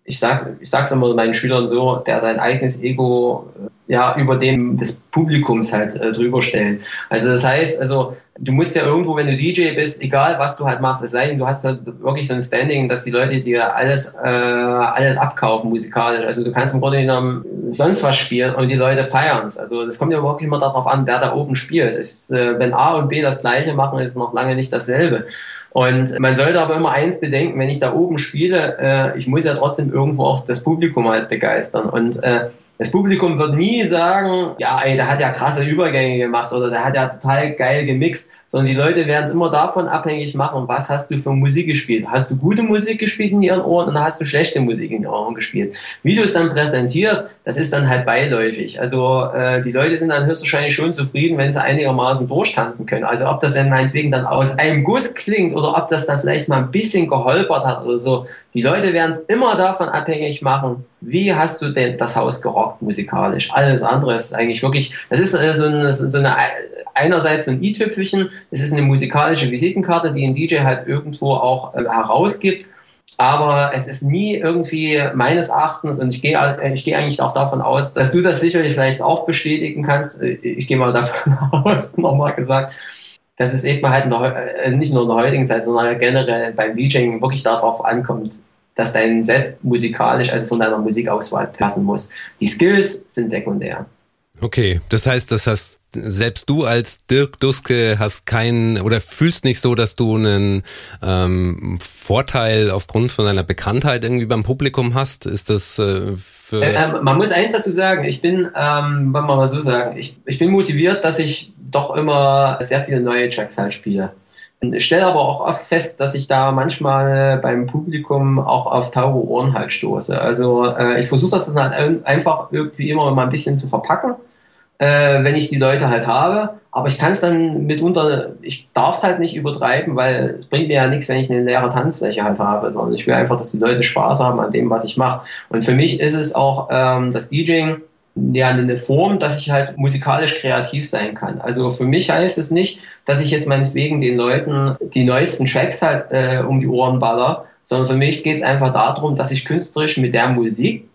ich sag, ich sag's immer meinen Schülern so, der sein eigenes Ego äh, ja über dem des Publikums halt äh, drüber stellt. Also das heißt, also du musst ja irgendwo, wenn du DJ bist, egal was du halt machst, es sei denn, du hast halt wirklich so ein Standing, dass die Leute dir alles äh, alles abkaufen musikalisch. Also du kannst im Grunde genommen sonst was spielen und die Leute feiern es. Also das kommt ja wirklich immer darauf an, wer da oben spielt. Ich, äh, wenn A und B das gleiche machen, ist es noch lange nicht dasselbe. Und man sollte aber immer eins bedenken, wenn ich da oben spiele, äh, ich muss ja trotzdem irgendwo auch das Publikum halt begeistern. Und äh, das Publikum wird nie sagen, ja, ey, der hat ja krasse Übergänge gemacht oder der hat ja total geil gemixt, sondern die Leute werden es immer davon abhängig machen, was hast du für Musik gespielt. Hast du gute Musik gespielt in ihren Ohren oder hast du schlechte Musik in ihren Ohren gespielt? Wie du es dann präsentierst, das ist dann halt beiläufig. Also äh, die Leute sind dann höchstwahrscheinlich schon zufrieden, wenn sie einigermaßen durchtanzen können. Also ob das dann meinetwegen dann aus einem Guss klingt oder ob das dann vielleicht mal ein bisschen geholpert hat oder so. Die Leute werden es immer davon abhängig machen, wie hast du denn das Haus gerockt musikalisch? Alles andere ist eigentlich wirklich, das ist äh, so eine, so eine einerseits so ein i-Tüpfelchen, es ist eine musikalische Visitenkarte, die ein DJ halt irgendwo auch äh, herausgibt. Aber es ist nie irgendwie meines Erachtens, und ich gehe, äh, ich gehe eigentlich auch davon aus, dass du das sicherlich vielleicht auch bestätigen kannst. Ich gehe mal davon aus, nochmal gesagt, dass es eben halt der, nicht nur in der heutigen Zeit, sondern generell beim DJing wirklich darauf ankommt, dass dein Set musikalisch, also von deiner Musikauswahl passen muss. Die Skills sind sekundär. Okay, das heißt, das heißt, selbst du als Dirk Duske hast keinen oder fühlst nicht so, dass du einen ähm, Vorteil aufgrund von deiner Bekanntheit irgendwie beim Publikum hast? Ist das äh, für äh, äh, Man muss eins dazu sagen, ich bin, ähm, wollen wir mal so sagen, ich, ich bin motiviert, dass ich doch immer sehr viele neue Tracks halt spiele. Ich stelle aber auch oft fest, dass ich da manchmal beim Publikum auch auf taube Ohren halt stoße. Also äh, ich versuche das dann halt einfach irgendwie immer mal ein bisschen zu verpacken, äh, wenn ich die Leute halt habe. Aber ich kann es dann mitunter, ich darf es halt nicht übertreiben, weil es bringt mir ja nichts, wenn ich eine leere Tanzfläche halt habe, sondern ich will einfach, dass die Leute Spaß haben an dem, was ich mache. Und für mich ist es auch ähm, das DJing ja, eine Form, dass ich halt musikalisch kreativ sein kann. Also für mich heißt es nicht, dass ich jetzt meinetwegen den Leuten die neuesten Tracks halt äh, um die Ohren baller, sondern für mich geht es einfach darum, dass ich künstlerisch mit der Musik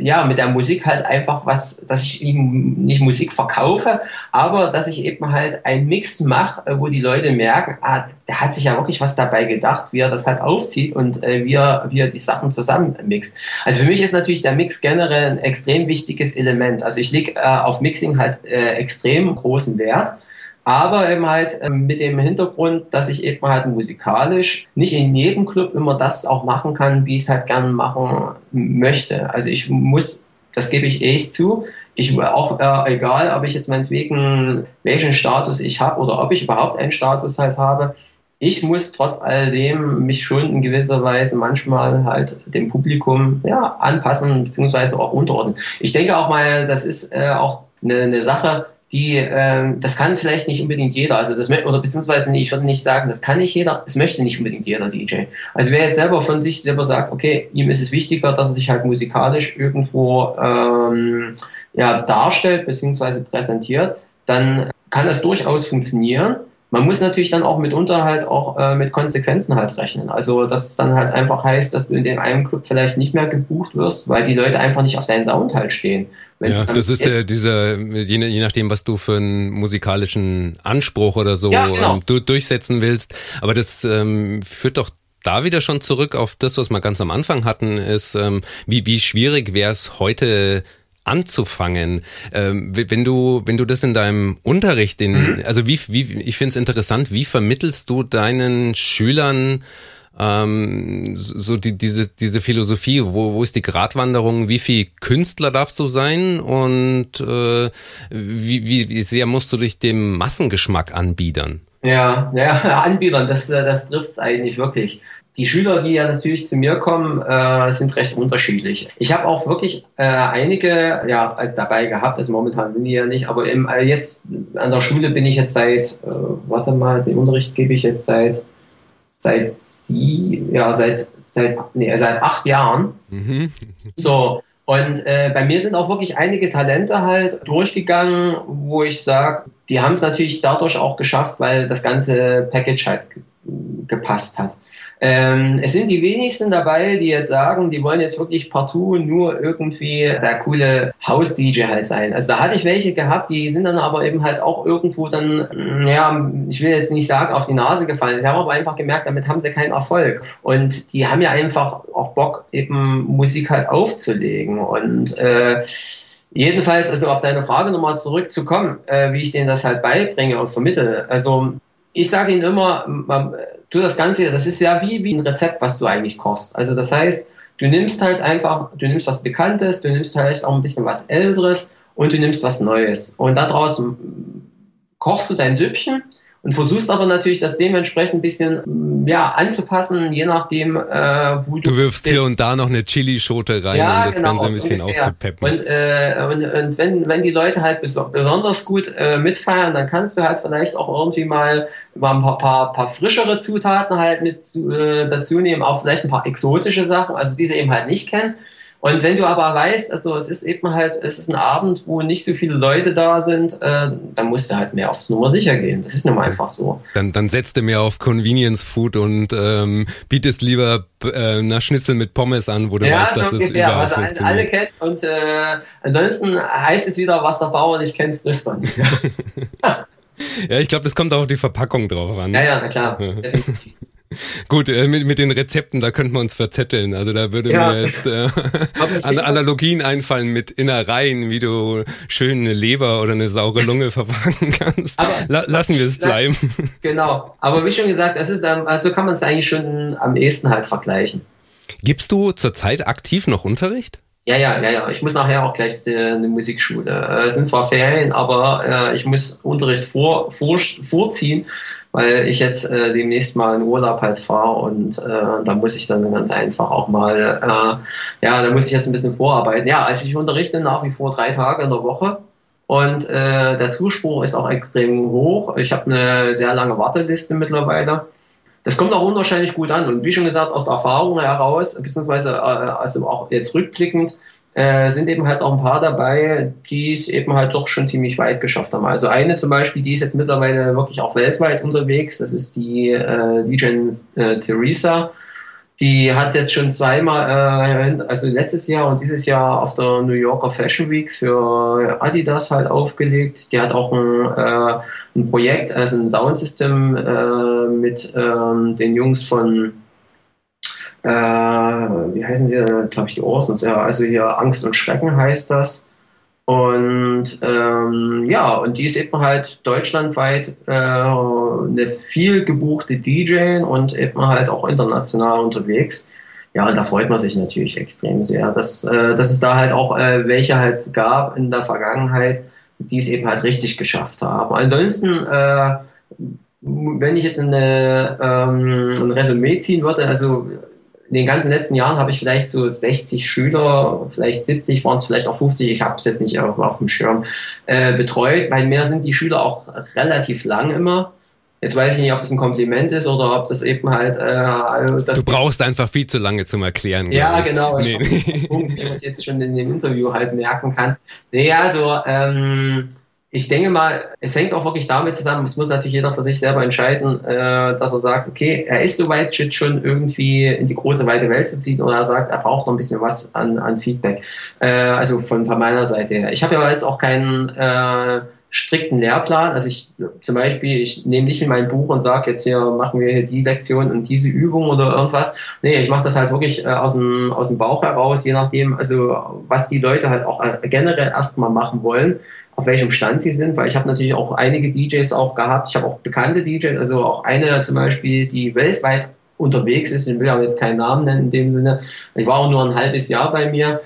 ja, mit der Musik halt einfach was, dass ich ihm nicht Musik verkaufe, aber dass ich eben halt einen Mix mache, äh, wo die Leute merken, ah, der hat sich ja wirklich was dabei gedacht, wie er das halt aufzieht und äh, wie, er, wie er die Sachen zusammen mixt. Also für mich ist natürlich der Mix generell ein extrem wichtiges Element. Also ich lege äh, auf Mixing halt äh, extrem großen Wert aber eben halt ähm, mit dem Hintergrund, dass ich eben halt musikalisch nicht in jedem Club immer das auch machen kann, wie ich es halt gerne machen möchte. Also ich muss, das gebe ich echt zu, ich auch äh, egal, ob ich jetzt meinetwegen welchen Status ich habe oder ob ich überhaupt einen Status halt habe, ich muss trotz alledem mich schon in gewisser Weise manchmal halt dem Publikum ja, anpassen bzw. auch unterordnen. Ich denke auch mal, das ist äh, auch eine, eine Sache, die, ähm, das kann vielleicht nicht unbedingt jeder, also das, oder beziehungsweise ich würde nicht sagen, das kann nicht jeder, es möchte nicht unbedingt jeder DJ. Also wer jetzt selber von sich selber sagt, okay, ihm ist es wichtiger, dass er sich halt musikalisch irgendwo ähm, ja, darstellt, beziehungsweise präsentiert, dann kann das durchaus funktionieren. Man muss natürlich dann auch mitunter halt auch äh, mit Konsequenzen halt rechnen. Also, dass es dann halt einfach heißt, dass du in dem einen Club vielleicht nicht mehr gebucht wirst, weil die Leute einfach nicht auf deinen Sound halt stehen. Wenn ja, das ist der, dieser, je, je, nachdem, was du für einen musikalischen Anspruch oder so ja, genau. ähm, du, durchsetzen willst. Aber das ähm, führt doch da wieder schon zurück auf das, was wir ganz am Anfang hatten, ist, ähm, wie, wie schwierig wäre es heute anzufangen. Ähm, wenn du, wenn du das in deinem Unterricht, in, mhm. also wie, wie, ich finde es interessant, wie vermittelst du deinen Schülern ähm, so die, diese, diese Philosophie, wo, wo ist die Gratwanderung, wie viel Künstler darfst du sein und äh, wie, wie, wie sehr musst du dich dem Massengeschmack anbiedern? Ja, ja, anbiedern, das, das trifft es eigentlich wirklich. Die Schüler, die ja natürlich zu mir kommen, äh, sind recht unterschiedlich. Ich habe auch wirklich äh, einige ja, also dabei gehabt, also momentan sind die ja nicht, aber im, äh, jetzt an der Schule bin ich jetzt seit, äh, warte mal, den Unterricht gebe ich jetzt seit seit sie, ja, seit, seit, nee, seit acht Jahren. Mhm. So, und äh, bei mir sind auch wirklich einige Talente halt durchgegangen, wo ich sage, die haben es natürlich dadurch auch geschafft, weil das ganze Package halt gepasst hat. Ähm, es sind die wenigsten dabei, die jetzt sagen, die wollen jetzt wirklich partout nur irgendwie der coole Haus-DJ halt sein. Also da hatte ich welche gehabt, die sind dann aber eben halt auch irgendwo dann, mm, ja, ich will jetzt nicht sagen, auf die Nase gefallen. Sie haben aber einfach gemerkt, damit haben sie keinen Erfolg. Und die haben ja einfach auch Bock, eben Musik halt aufzulegen. Und äh, Jedenfalls, also auf deine Frage nochmal zurückzukommen, äh, wie ich denen das halt beibringe und vermittle. Also ich sage ihnen immer, man, du das Ganze, das ist ja wie, wie ein Rezept, was du eigentlich kochst. Also das heißt, du nimmst halt einfach, du nimmst was Bekanntes, du nimmst vielleicht auch ein bisschen was Älteres und du nimmst was Neues. Und daraus kochst du dein Süppchen und versuchst aber natürlich das dementsprechend ein bisschen mm, ja, anzupassen, je nachdem, äh, wo du. Du wirfst bist. hier und da noch eine Chilischote rein, ja, um das genau, Ganze ein bisschen ungefähr. aufzupeppen. Und, äh, und, und wenn, wenn die Leute halt besonders gut äh, mitfeiern, dann kannst du halt vielleicht auch irgendwie mal, mal ein paar, paar, paar frischere Zutaten halt mit äh, dazu nehmen, auch vielleicht ein paar exotische Sachen, also diese eben halt nicht kennen. Und wenn du aber weißt, also es ist eben halt, es ist ein Abend, wo nicht so viele Leute da sind, äh, dann musst du halt mehr aufs Nummer sicher gehen. Das ist nun mal einfach so. Dann, dann setzt du mehr auf Convenience Food und ähm, bietest lieber äh, nach Schnitzel mit Pommes an, wo du ja, weißt, so dass es überall was funktioniert. alle kennt. Und äh, ansonsten heißt es wieder, was der Bauer nicht kennt, frisst er nicht. ja, ich glaube, das kommt auch auf die Verpackung drauf an. Ja, ja, na klar. Definitiv. Gut, äh, mit, mit den Rezepten, da könnten wir uns verzetteln. Also da würde ja. mir jetzt äh, Analogien einfallen mit Innereien, wie du schön eine Leber oder eine saure Lunge verpacken kannst. Aber, La lassen wir es bleiben. Genau. Aber wie schon gesagt, das ist, ähm, also kann man es eigentlich schon am ehesten halt vergleichen. Gibst du zurzeit aktiv noch Unterricht? Ja, ja, ja, ja. Ich muss nachher auch gleich äh, eine Musikschule. Äh, es sind zwar Ferien, aber äh, ich muss Unterricht vor, vor, vorziehen, weil ich jetzt äh, demnächst mal in Urlaub halt fahre und äh, da muss ich dann ganz einfach auch mal, äh, ja, da muss ich jetzt ein bisschen vorarbeiten. Ja, also ich unterrichte nach wie vor drei Tage in der Woche und äh, der Zuspruch ist auch extrem hoch. Ich habe eine sehr lange Warteliste mittlerweile. Das kommt auch unwahrscheinlich gut an und wie schon gesagt, aus der Erfahrung heraus, beziehungsweise äh, also auch jetzt rückblickend, äh, sind eben halt auch ein paar dabei, die es eben halt doch schon ziemlich weit geschafft haben. Also eine zum Beispiel, die ist jetzt mittlerweile wirklich auch weltweit unterwegs, das ist die äh, DJ äh, Theresa. Die hat jetzt schon zweimal, äh, also letztes Jahr und dieses Jahr auf der New Yorker Fashion Week für Adidas halt aufgelegt. Die hat auch ein, äh, ein Projekt, also ein Soundsystem äh, mit ähm, den Jungs von äh, wie heißen sie, glaube ich, die Orsons, ja, also hier Angst und Schrecken heißt das. Und ähm, ja, und die ist eben halt deutschlandweit äh, eine viel gebuchte DJ und eben halt auch international unterwegs. Ja, und da freut man sich natürlich extrem sehr, dass, äh, dass es da halt auch äh, welche halt gab in der Vergangenheit, die es eben halt richtig geschafft haben. Ansonsten, äh, wenn ich jetzt eine, ähm, ein Resümee ziehen würde, also in den ganzen letzten Jahren habe ich vielleicht so 60 Schüler, vielleicht 70, waren es vielleicht auch 50, ich habe es jetzt nicht auf, auf dem Schirm, äh, betreut. Weil mehr sind die Schüler auch relativ lang immer. Jetzt weiß ich nicht, ob das ein Kompliment ist oder ob das eben halt. Äh, du brauchst einfach viel zu lange zum Erklären. Ja, genau. Nee. Punkt, wie man es jetzt schon in dem Interview halt merken kann. Nee, also ähm, ich denke mal, es hängt auch wirklich damit zusammen, es muss natürlich jeder für sich selber entscheiden, äh, dass er sagt, okay, er ist soweit shit schon irgendwie in die große weite Welt zu ziehen oder er sagt, er braucht noch ein bisschen was an, an Feedback. Äh, also von, von meiner Seite her. Ich habe ja jetzt auch keinen äh, strikten Lehrplan. Also ich zum Beispiel, ich nehme nicht in mein Buch und sage, jetzt hier machen wir hier die Lektion und diese Übung oder irgendwas. Nee, ich mache das halt wirklich äh, aus, dem, aus dem Bauch heraus, je nachdem, also was die Leute halt auch äh, generell erstmal machen wollen auf welchem Stand sie sind, weil ich habe natürlich auch einige DJs auch gehabt. Ich habe auch bekannte DJs, also auch eine zum Beispiel, die weltweit unterwegs ist. Ich will aber jetzt keinen Namen nennen in dem Sinne. Ich war auch nur ein halbes Jahr bei mir,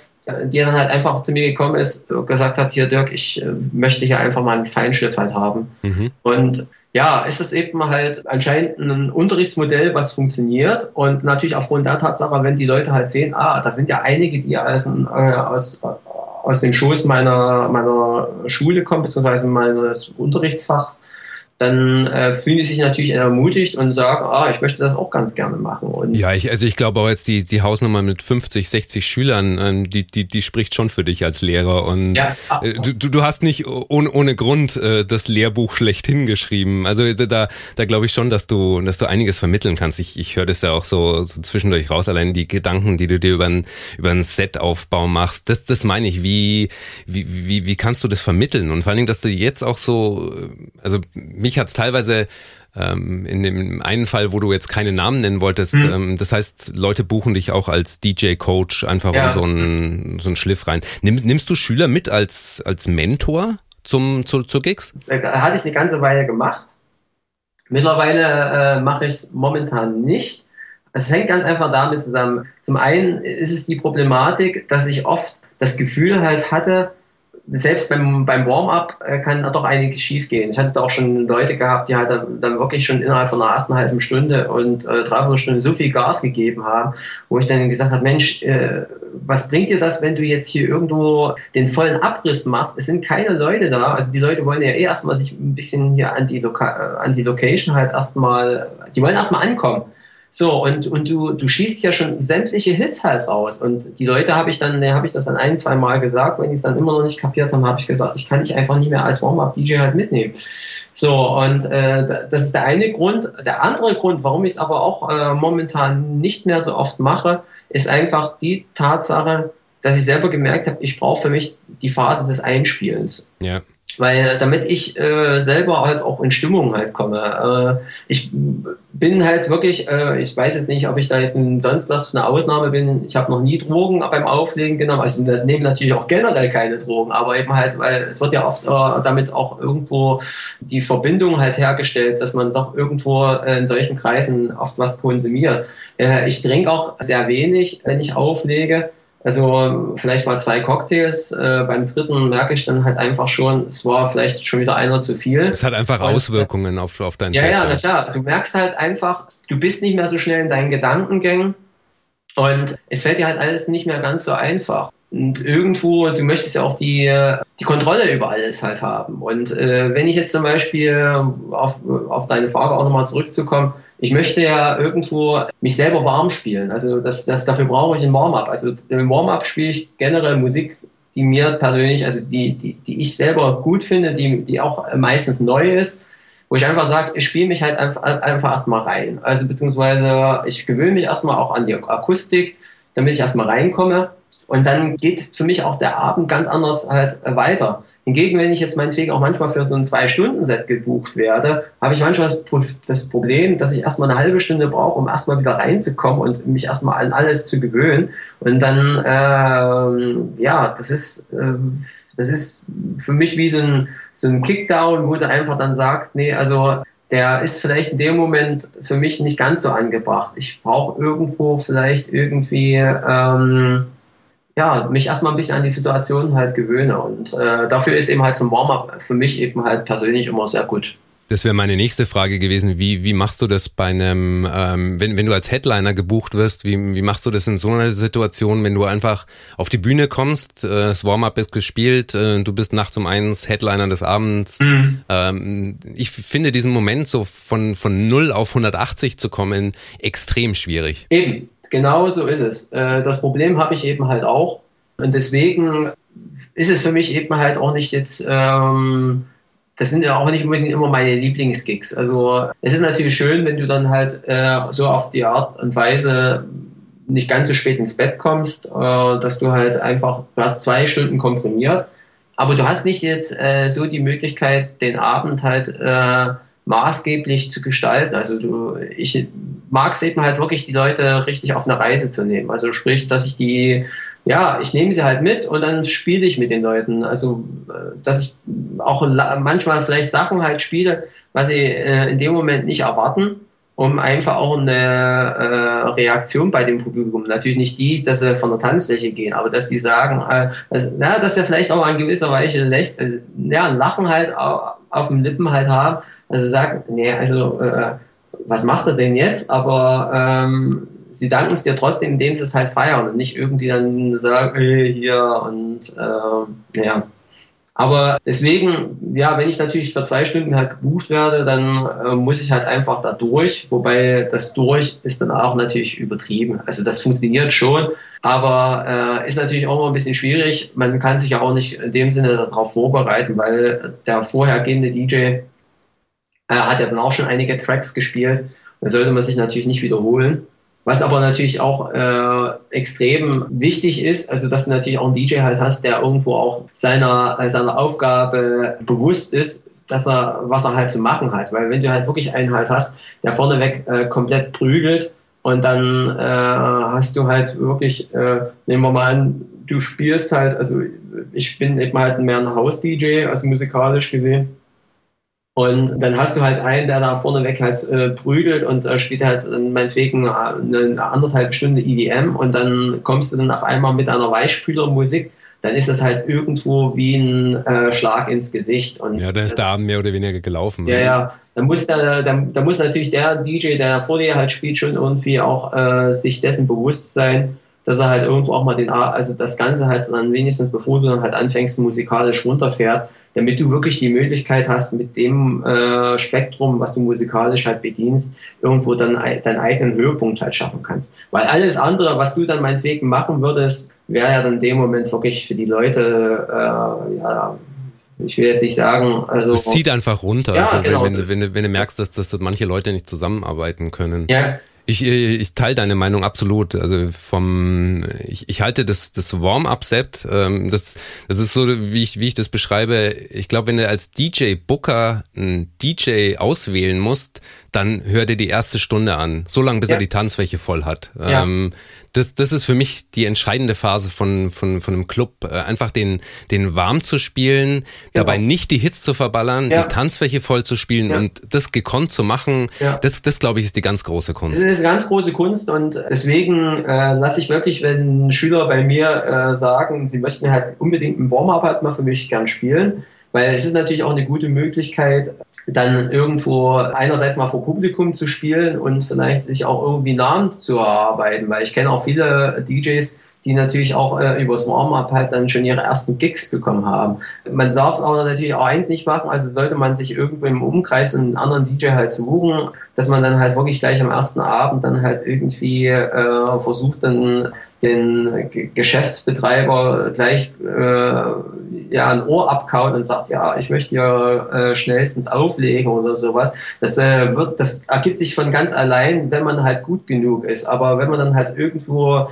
die dann halt einfach zu mir gekommen ist und gesagt hat, hier Dirk, ich äh, möchte hier einfach mal ein Feinschiff halt haben. Mhm. Und ja, ist es eben halt anscheinend ein Unterrichtsmodell, was funktioniert. Und natürlich aufgrund der Tatsache, wenn die Leute halt sehen, ah, da sind ja einige, die also, äh, aus, aus den Schoß meiner, meiner Schule kommen, beziehungsweise meines Unterrichtsfachs, dann äh, fühlen die sich natürlich ermutigt und sagen, ah, ich möchte das auch ganz gerne machen. Und ja, ich, also ich glaube auch jetzt die, die Hausnummer mit 50, 60 Schülern, ähm, die, die, die spricht schon für dich als Lehrer. Und ja, äh, du, du hast nicht ohne, ohne Grund äh, das Lehrbuch schlechthin geschrieben. Also da, da glaube ich schon, dass du, dass du einiges vermitteln kannst. Ich, ich höre das ja auch so, so zwischendurch raus, allein die Gedanken, die du dir über einen über einen Setaufbau machst. Das, das meine ich. Wie, wie, wie, wie kannst du das vermitteln? Und vor allen Dingen, dass du jetzt auch so, also mich hat es teilweise ähm, in dem einen Fall, wo du jetzt keine Namen nennen wolltest, mhm. ähm, das heißt, Leute buchen dich auch als DJ-Coach einfach ja. um so einen, so einen Schliff rein. Nimm, nimmst du Schüler mit als, als Mentor zum, zu, zu Gigs? Äh, hatte ich eine ganze Weile gemacht. Mittlerweile äh, mache ich es momentan nicht. Es hängt ganz einfach damit zusammen. Zum einen ist es die Problematik, dass ich oft das Gefühl halt hatte, selbst beim, beim Warm-up äh, kann da doch einiges schief gehen. Ich hatte auch schon Leute gehabt, die halt dann, wirklich schon innerhalb von einer ersten halben Stunde und äh, dreiviertel Stunde so viel Gas gegeben haben, wo ich dann gesagt habe, Mensch, äh, was bringt dir das, wenn du jetzt hier irgendwo den vollen Abriss machst? Es sind keine Leute da. Also die Leute wollen ja eh erstmal sich ein bisschen hier an die, Loka an die Location halt erstmal, die wollen erstmal ankommen. So, und, und du, du schießt ja schon sämtliche Hits halt raus. Und die Leute habe ich dann, habe ich das dann ein, zwei Mal gesagt, wenn die es dann immer noch nicht kapiert haben, habe ich gesagt, ich kann dich einfach nicht mehr als Warm-Up-DJ halt mitnehmen. So, und äh, das ist der eine Grund. Der andere Grund, warum ich es aber auch äh, momentan nicht mehr so oft mache, ist einfach die Tatsache, dass ich selber gemerkt habe, ich brauche für mich die Phase des Einspielens. Ja. Weil damit ich äh, selber halt auch in Stimmung halt komme. Äh, ich bin halt wirklich, äh, ich weiß jetzt nicht, ob ich da jetzt sonst was für eine Ausnahme bin. Ich habe noch nie Drogen beim Auflegen genommen. Also ich nehme natürlich auch generell keine Drogen, aber eben halt, weil es wird ja oft äh, damit auch irgendwo die Verbindung halt hergestellt, dass man doch irgendwo äh, in solchen Kreisen oft was konsumiert. Äh, ich trinke auch sehr wenig, wenn ich auflege. Also vielleicht mal zwei Cocktails. Äh, beim dritten merke ich dann halt einfach schon, es war vielleicht schon wieder einer zu viel. Es hat einfach und, Auswirkungen auf, auf dein Ja, Chat, ja, na klar. Du merkst halt einfach, du bist nicht mehr so schnell in deinen Gedankengängen und es fällt dir halt alles nicht mehr ganz so einfach. Und irgendwo, du möchtest ja auch die, die Kontrolle über alles halt haben. Und äh, wenn ich jetzt zum Beispiel auf, auf deine Frage auch nochmal zurückzukommen, ich möchte ja irgendwo mich selber warm spielen. Also das, das dafür brauche ich ein Warm-up. Also im Warm-up spiele ich generell Musik, die mir persönlich, also die, die, die ich selber gut finde, die, die auch meistens neu ist, wo ich einfach sage, ich spiele mich halt einfach, einfach erstmal rein. Also beziehungsweise ich gewöhne mich erstmal auch an die Akustik, damit ich erstmal reinkomme. Und dann geht für mich auch der Abend ganz anders halt weiter. Hingegen, wenn ich jetzt meinetwegen auch manchmal für so ein Zwei-Stunden-Set gebucht werde, habe ich manchmal das Problem, dass ich erstmal eine halbe Stunde brauche, um erstmal wieder reinzukommen und mich erstmal an alles zu gewöhnen. Und dann, ähm, ja, das ist, äh, das ist für mich wie so ein, so ein Kickdown, wo du einfach dann sagst, nee, also der ist vielleicht in dem Moment für mich nicht ganz so angebracht. Ich brauche irgendwo vielleicht irgendwie ähm, ja, mich erstmal ein bisschen an die Situation halt gewöhne. Und äh, dafür ist eben halt so ein Warm-up für mich eben halt persönlich immer sehr gut. Das wäre meine nächste Frage gewesen. Wie, wie machst du das bei einem, ähm, wenn, wenn du als Headliner gebucht wirst, wie, wie machst du das in so einer Situation, wenn du einfach auf die Bühne kommst, äh, das Warm-up ist gespielt, äh, du bist nachts um eins Headliner des Abends. Mhm. Ähm, ich finde diesen Moment so von, von 0 auf 180 zu kommen extrem schwierig. Eben, Genau so ist es. Äh, das Problem habe ich eben halt auch. Und deswegen ist es für mich eben halt auch nicht jetzt, ähm, das sind ja auch nicht unbedingt immer meine Lieblingsgigs. Also es ist natürlich schön, wenn du dann halt äh, so auf die Art und Weise nicht ganz so spät ins Bett kommst, äh, dass du halt einfach, du hast zwei Stunden komprimiert, aber du hast nicht jetzt äh, so die Möglichkeit, den Abend halt äh, maßgeblich zu gestalten. Also du, ich mag es eben halt wirklich, die Leute richtig auf eine Reise zu nehmen. Also sprich, dass ich die, ja, ich nehme sie halt mit und dann spiele ich mit den Leuten. Also, äh, dass ich auch manchmal vielleicht Sachen halt spiele, was sie äh, in dem Moment nicht erwarten, um einfach auch eine äh, Reaktion bei dem Publikum. Natürlich nicht die, dass sie von der Tanzfläche gehen, aber dass sie sagen, äh, dass, ja, dass sie vielleicht auch in gewisser Weise äh, ja, ein Lachen halt auf, auf den Lippen halt haben also sagen, nee, also äh, was macht er denn jetzt? Aber ähm, sie danken es dir trotzdem, indem sie es halt feiern und nicht irgendwie dann sagen, hey, hier und äh, ja. Aber deswegen, ja, wenn ich natürlich für zwei Stunden halt gebucht werde, dann äh, muss ich halt einfach da durch. Wobei das durch ist dann auch natürlich übertrieben. Also das funktioniert schon, aber äh, ist natürlich auch immer ein bisschen schwierig. Man kann sich ja auch nicht in dem Sinne darauf vorbereiten, weil der vorhergehende DJ äh, hat ja dann auch schon einige Tracks gespielt. Da sollte man sich natürlich nicht wiederholen. Was aber natürlich auch äh, extrem wichtig ist, also dass du natürlich auch einen DJ halt hast, der irgendwo auch seiner, seiner Aufgabe bewusst ist, dass er, was er halt zu machen hat. Weil wenn du halt wirklich einen halt hast, der vorneweg äh, komplett prügelt und dann äh, hast du halt wirklich, äh, nehmen wir mal an, du spielst halt, also ich bin eben halt mehr ein Haus-DJ, also musikalisch gesehen. Und dann hast du halt einen, der da vorneweg halt äh, prügelt und äh, spielt halt äh, meinetwegen eine anderthalb Stunde EDM und dann kommst du dann auf einmal mit einer Weichspülermusik, dann ist das halt irgendwo wie ein äh, Schlag ins Gesicht. Und, ja, dann ist der Abend mehr oder weniger gelaufen. Ja, ja. Da muss, der, da, da muss natürlich der DJ, der vor dir halt spielt, schon irgendwie auch äh, sich dessen bewusst sein, dass er halt irgendwo auch mal den, also das Ganze halt dann wenigstens, bevor du dann halt anfängst, musikalisch runterfährt, damit du wirklich die Möglichkeit hast, mit dem äh, Spektrum, was du musikalisch halt bedienst, irgendwo dann deinen eigenen Höhepunkt halt schaffen kannst. Weil alles andere, was du dann meinetwegen machen würdest, wäre ja dann in dem Moment wirklich für die Leute, äh, ja, ich will jetzt nicht sagen, also. Es zieht einfach runter. Ja, also, genau wenn, wenn, wenn, du, wenn du merkst, dass, dass manche Leute nicht zusammenarbeiten können. Ja, ich, äh, ich teile deine Meinung absolut. Also vom ich, ich halte das das Warm-up-Set, ähm, das das ist so wie ich wie ich das beschreibe. Ich glaube, wenn du als DJ Booker einen DJ auswählen musst, dann hör dir die erste Stunde an, so lange bis ja. er die Tanzfläche voll hat. Ja. Ähm, das, das ist für mich die entscheidende Phase von, von, von einem Club. Äh, einfach den, den warm zu spielen, genau. dabei nicht die Hits zu verballern, ja. die Tanzfläche voll zu spielen und das gekonnt zu machen, das, das glaube ich, ist die ganz große Kunst. Das ist eine ganz große Kunst und deswegen äh, lasse ich wirklich, wenn Schüler bei mir äh, sagen, sie möchten halt unbedingt ein Warm-up halt mal für mich gern spielen, weil es ist natürlich auch eine gute Möglichkeit, dann irgendwo einerseits mal vor Publikum zu spielen und vielleicht sich auch irgendwie Namen zu erarbeiten, weil ich kenne auch viele DJs, die natürlich auch äh, übers Warm-up halt dann schon ihre ersten Gigs bekommen haben. Man darf aber natürlich auch eins nicht machen, also sollte man sich irgendwo im Umkreis einen anderen DJ halt suchen, dass man dann halt wirklich gleich am ersten Abend dann halt irgendwie äh, versucht, dann den Geschäftsbetreiber gleich äh, ja ein Ohr abkaut und sagt, ja, ich möchte ja äh, schnellstens auflegen oder sowas. Das äh, wird, das ergibt sich von ganz allein, wenn man halt gut genug ist. Aber wenn man dann halt irgendwo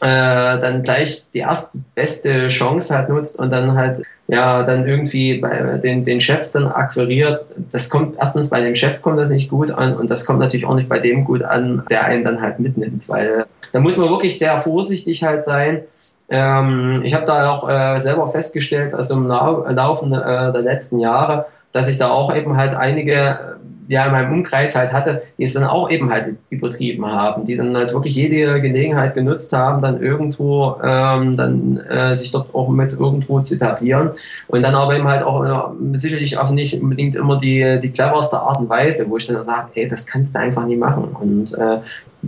äh, dann gleich die erste beste Chance halt nutzt und dann halt ja dann irgendwie bei den, den Chef dann akquiriert, das kommt erstens bei dem Chef kommt das nicht gut an und das kommt natürlich auch nicht bei dem gut an, der einen dann halt mitnimmt, weil da muss man wirklich sehr vorsichtig halt sein. Ähm, ich habe da auch äh, selber festgestellt, also im Laufe äh, der letzten Jahre, dass ich da auch eben halt einige ja in meinem Umkreis halt hatte, die es dann auch eben halt übertrieben haben, die dann halt wirklich jede Gelegenheit genutzt haben, dann irgendwo ähm, dann äh, sich dort auch mit irgendwo zu etablieren und dann aber eben halt auch äh, sicherlich auch nicht unbedingt immer die, die cleverste Art und Weise, wo ich dann sage, ey, das kannst du einfach nie machen und äh,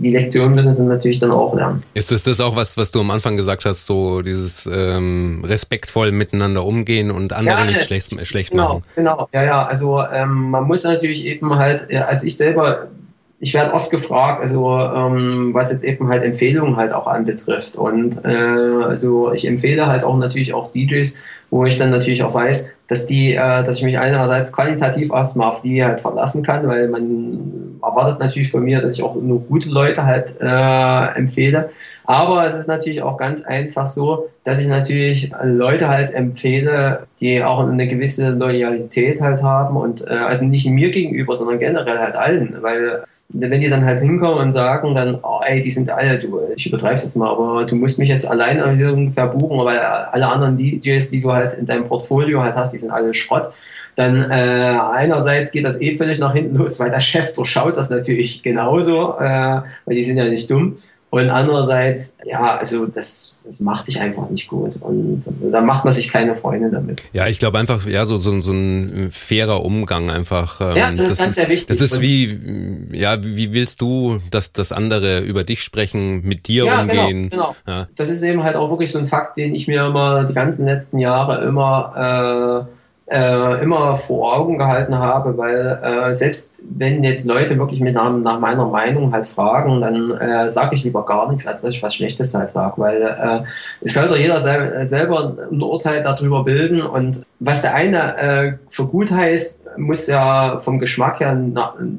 die Lektion müssen sie natürlich dann auch lernen. Ist das das auch was, was du am Anfang gesagt hast, so dieses ähm, respektvoll miteinander umgehen und andere ja, nicht schlecht, schlecht genau, machen? Genau, ja, ja. Also ähm, man muss natürlich eben halt, ja, also ich selber, ich werde oft gefragt, also ähm, was jetzt eben halt Empfehlungen halt auch anbetrifft. Und äh, also ich empfehle halt auch natürlich auch DJs, wo ich dann natürlich auch weiß, dass die, äh, dass ich mich einerseits qualitativ erstmal auf die halt verlassen kann, weil man erwartet natürlich von mir, dass ich auch nur gute Leute halt äh, empfehle. Aber es ist natürlich auch ganz einfach so, dass ich natürlich Leute halt empfehle, die auch eine gewisse Loyalität halt haben und äh, also nicht mir gegenüber, sondern generell halt allen, weil wenn die dann halt hinkommen und sagen dann, oh, ey, die sind alle, du, ich übertreib's jetzt mal, aber du musst mich jetzt alleine ungefähr buchen, weil alle anderen DJs, die du halt in deinem Portfolio halt hast, die sind alle Schrott. Dann äh, einerseits geht das eh völlig nach hinten los, weil der Chef durchschaut das natürlich genauso, äh, weil die sind ja nicht dumm. Und andererseits, ja, also das, das macht sich einfach nicht gut. Und da macht man sich keine Freunde damit. Ja, ich glaube einfach, ja, so, so, so ein fairer Umgang einfach. Ähm, ja, das, das ist ganz sehr wichtig. Das ist wie, ja, wie willst du, dass das andere über dich sprechen, mit dir ja, genau, umgehen? Genau, genau. Ja. Das ist eben halt auch wirklich so ein Fakt, den ich mir immer die ganzen letzten Jahre immer äh, äh, immer vor Augen gehalten habe, weil äh, selbst wenn jetzt Leute wirklich mit nach, nach meiner Meinung halt fragen, dann äh, sage ich lieber gar nichts, als dass ich was Schlechtes halt sage, weil äh, es soll doch jeder sel selber ein Urteil darüber bilden und was der eine äh, für gut heißt, muss ja vom Geschmack her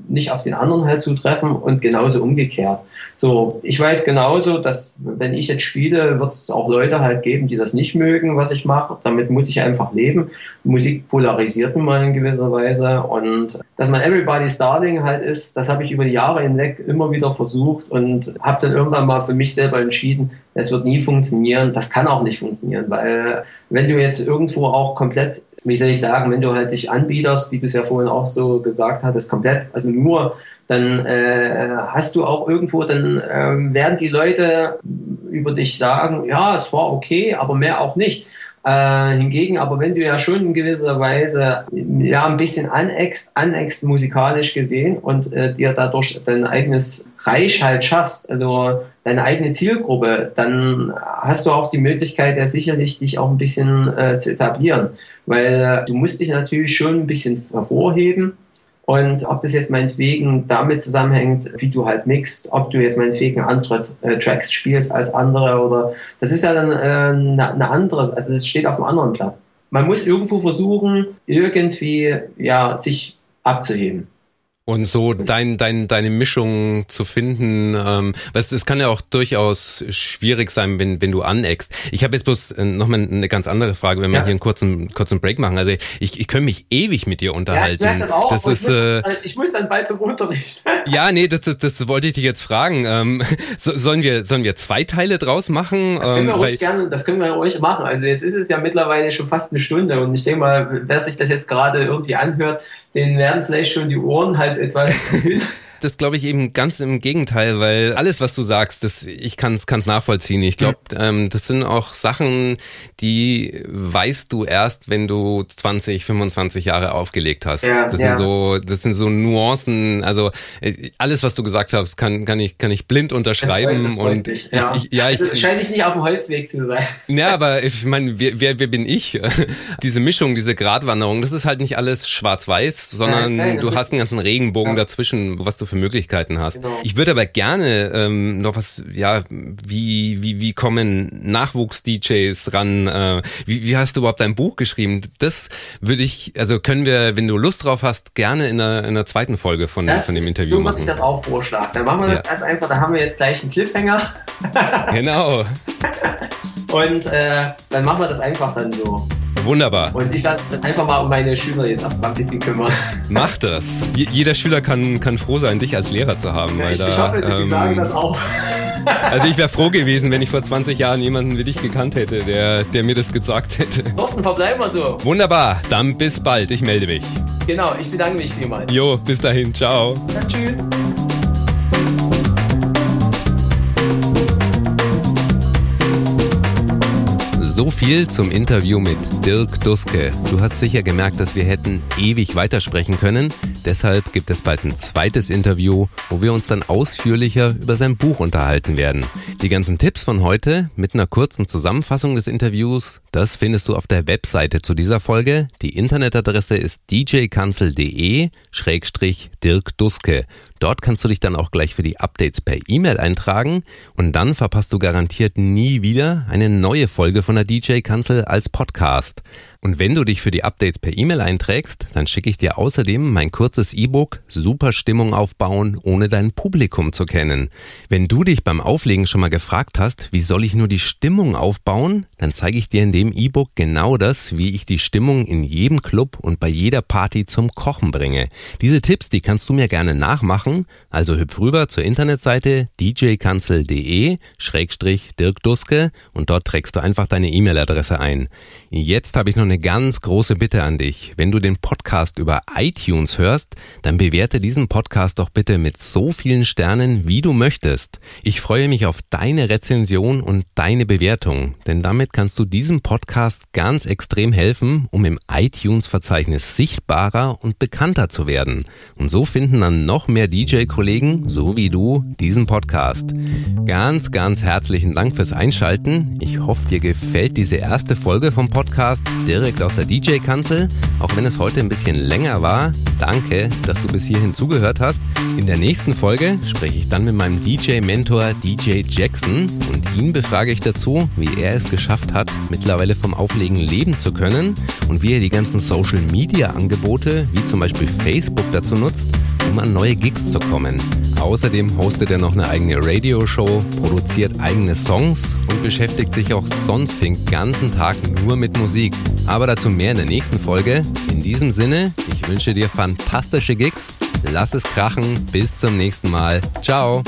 nicht auf den anderen halt zutreffen und genauso umgekehrt. So, ich weiß genauso, dass wenn ich jetzt spiele, wird es auch Leute halt geben, die das nicht mögen, was ich mache. Damit muss ich einfach leben. Musik polarisiert nun mal in gewisser Weise und dass man Everybody's Darling halt ist, das habe ich über die Jahre hinweg immer wieder versucht und habe dann irgendwann mal für mich selber entschieden, es wird nie funktionieren. Das kann auch nicht funktionieren, weil wenn du jetzt irgendwo auch komplett, wie soll ich sagen, wenn du halt dich anbiederst, wie du es ja vorhin auch so gesagt hattest, komplett, also nur dann äh, hast du auch irgendwo, dann äh, werden die Leute über dich sagen, ja, es war okay, aber mehr auch nicht. Äh, hingegen, aber wenn du ja schon in gewisser Weise ja ein bisschen aneckst, aneckst musikalisch gesehen und äh, dir dadurch dein eigenes Reich halt schaffst, also deine eigene Zielgruppe, dann hast du auch die Möglichkeit, ja sicherlich dich auch ein bisschen äh, zu etablieren, weil du musst dich natürlich schon ein bisschen hervorheben und ob das jetzt meinetwegen damit zusammenhängt, wie du halt mixt, ob du jetzt meinetwegen andere äh, Tracks spielst als andere oder das ist ja dann äh, eine, eine andere, also es steht auf einem anderen Blatt. Man muss irgendwo versuchen, irgendwie ja, sich abzuheben. Und so dein, dein, deine Mischung zu finden, ähm, weißt, es kann ja auch durchaus schwierig sein, wenn, wenn du aneckst. Ich habe jetzt bloß äh, nochmal eine ganz andere Frage, wenn wir ja. hier einen kurzen, kurzen Break machen. Also ich, ich könnte mich ewig mit dir unterhalten. Ja, ich das auch. Das ist, ich, muss, äh, ich muss dann bald zum Unterricht. ja, nee, das, das, das wollte ich dich jetzt fragen. Ähm, so, sollen, wir, sollen wir zwei Teile draus machen? Das können wir ähm, ruhig gerne, das können wir ruhig machen. Also jetzt ist es ja mittlerweile schon fast eine Stunde und ich denke mal, wer sich das jetzt gerade irgendwie anhört, denen werden vielleicht schon die Ohren halt etwas das glaube ich eben ganz im Gegenteil, weil alles, was du sagst, das, ich kann es nachvollziehen. Ich glaube, ähm, das sind auch Sachen, die weißt du erst, wenn du 20, 25 Jahre aufgelegt hast. Ja, das ja. sind so, das sind so Nuancen. Also äh, alles, was du gesagt hast, kann, kann ich, kann ich blind unterschreiben. Das freut, das und ja. Ich, ja, ich, also, scheint ich nicht auf dem Holzweg zu sein. Ja, aber ich meine, wer, wer, wer bin ich? diese Mischung, diese Gratwanderung, das ist halt nicht alles schwarz-weiß, sondern nein, nein, du hast einen ganzen Regenbogen dazwischen, was du für Möglichkeiten hast. Genau. Ich würde aber gerne ähm, noch was, ja, wie, wie, wie kommen Nachwuchs-DJs ran? Äh, wie, wie hast du überhaupt dein Buch geschrieben? Das würde ich, also können wir, wenn du Lust drauf hast, gerne in einer, in einer zweiten Folge von, das, von dem Interview so machen. So ich das auch vorschlagen. Dann machen wir das ja. ganz einfach, da haben wir jetzt gleich einen Cliffhanger. genau. Und äh, dann machen wir das einfach dann so. Wunderbar. Und ich werde einfach mal um meine Schüler jetzt erstmal ein bisschen kümmern. Mach das. jeder Schüler kann, kann froh sein, dich als Lehrer zu haben. Ja, ich, da, ich hoffe, die ähm, sagen das auch. Also ich wäre froh gewesen, wenn ich vor 20 Jahren jemanden wie dich gekannt hätte, der, der mir das gesagt hätte. Thorsten, verbleiben wir so. Wunderbar, dann bis bald. Ich melde mich. Genau, ich bedanke mich vielmals. Jo, bis dahin. Ciao. Ja, tschüss. So viel zum Interview mit Dirk Duske. Du hast sicher gemerkt, dass wir hätten ewig weitersprechen können. Deshalb gibt es bald ein zweites Interview, wo wir uns dann ausführlicher über sein Buch unterhalten werden. Die ganzen Tipps von heute mit einer kurzen Zusammenfassung des Interviews, das findest du auf der Webseite zu dieser Folge. Die Internetadresse ist djkanzel.de-dirk Duske. Dort kannst du dich dann auch gleich für die Updates per E-Mail eintragen und dann verpasst du garantiert nie wieder eine neue Folge von der DJ Kanzel als Podcast. Und wenn du dich für die Updates per E-Mail einträgst, dann schicke ich dir außerdem mein kurzes E-Book Super Stimmung aufbauen, ohne dein Publikum zu kennen. Wenn du dich beim Auflegen schon mal gefragt hast, wie soll ich nur die Stimmung aufbauen, dann zeige ich dir in dem E-Book genau das, wie ich die Stimmung in jedem Club und bei jeder Party zum Kochen bringe. Diese Tipps, die kannst du mir gerne nachmachen, also hüpf rüber zur Internetseite djkanzel.de-dirk Duske und dort trägst du einfach deine E-Mail-Adresse ein. Jetzt habe ich noch eine ganz große Bitte an dich. Wenn du den Podcast über iTunes hörst, dann bewerte diesen Podcast doch bitte mit so vielen Sternen, wie du möchtest. Ich freue mich auf deine Rezension und deine Bewertung, denn damit kannst du diesem Podcast ganz extrem helfen, um im iTunes-Verzeichnis sichtbarer und bekannter zu werden. Und so finden dann noch mehr DJ-Kollegen, so wie du, diesen Podcast. Ganz, ganz herzlichen Dank fürs Einschalten. Ich hoffe, dir gefällt diese erste Folge vom Podcast direkt aus der DJ-Kanzel. Auch wenn es heute ein bisschen länger war, danke, dass du bis hierhin zugehört hast. In der nächsten Folge spreche ich dann mit meinem DJ-Mentor DJ Jackson und ihn befrage ich dazu, wie er es geschafft hat, mittlerweile vom Auflegen leben zu können und wie er die ganzen Social-Media-Angebote, wie zum Beispiel Facebook, dazu nutzt, um an neue Gigs zu kommen. Außerdem hostet er noch eine eigene Radioshow, produziert eigene Songs und beschäftigt sich auch sonst den ganzen Tag nur mit Musik. Aber dazu mehr in der nächsten Folge. In diesem Sinne, ich wünsche dir fantastische Gigs, lass es krachen, bis zum nächsten Mal. Ciao!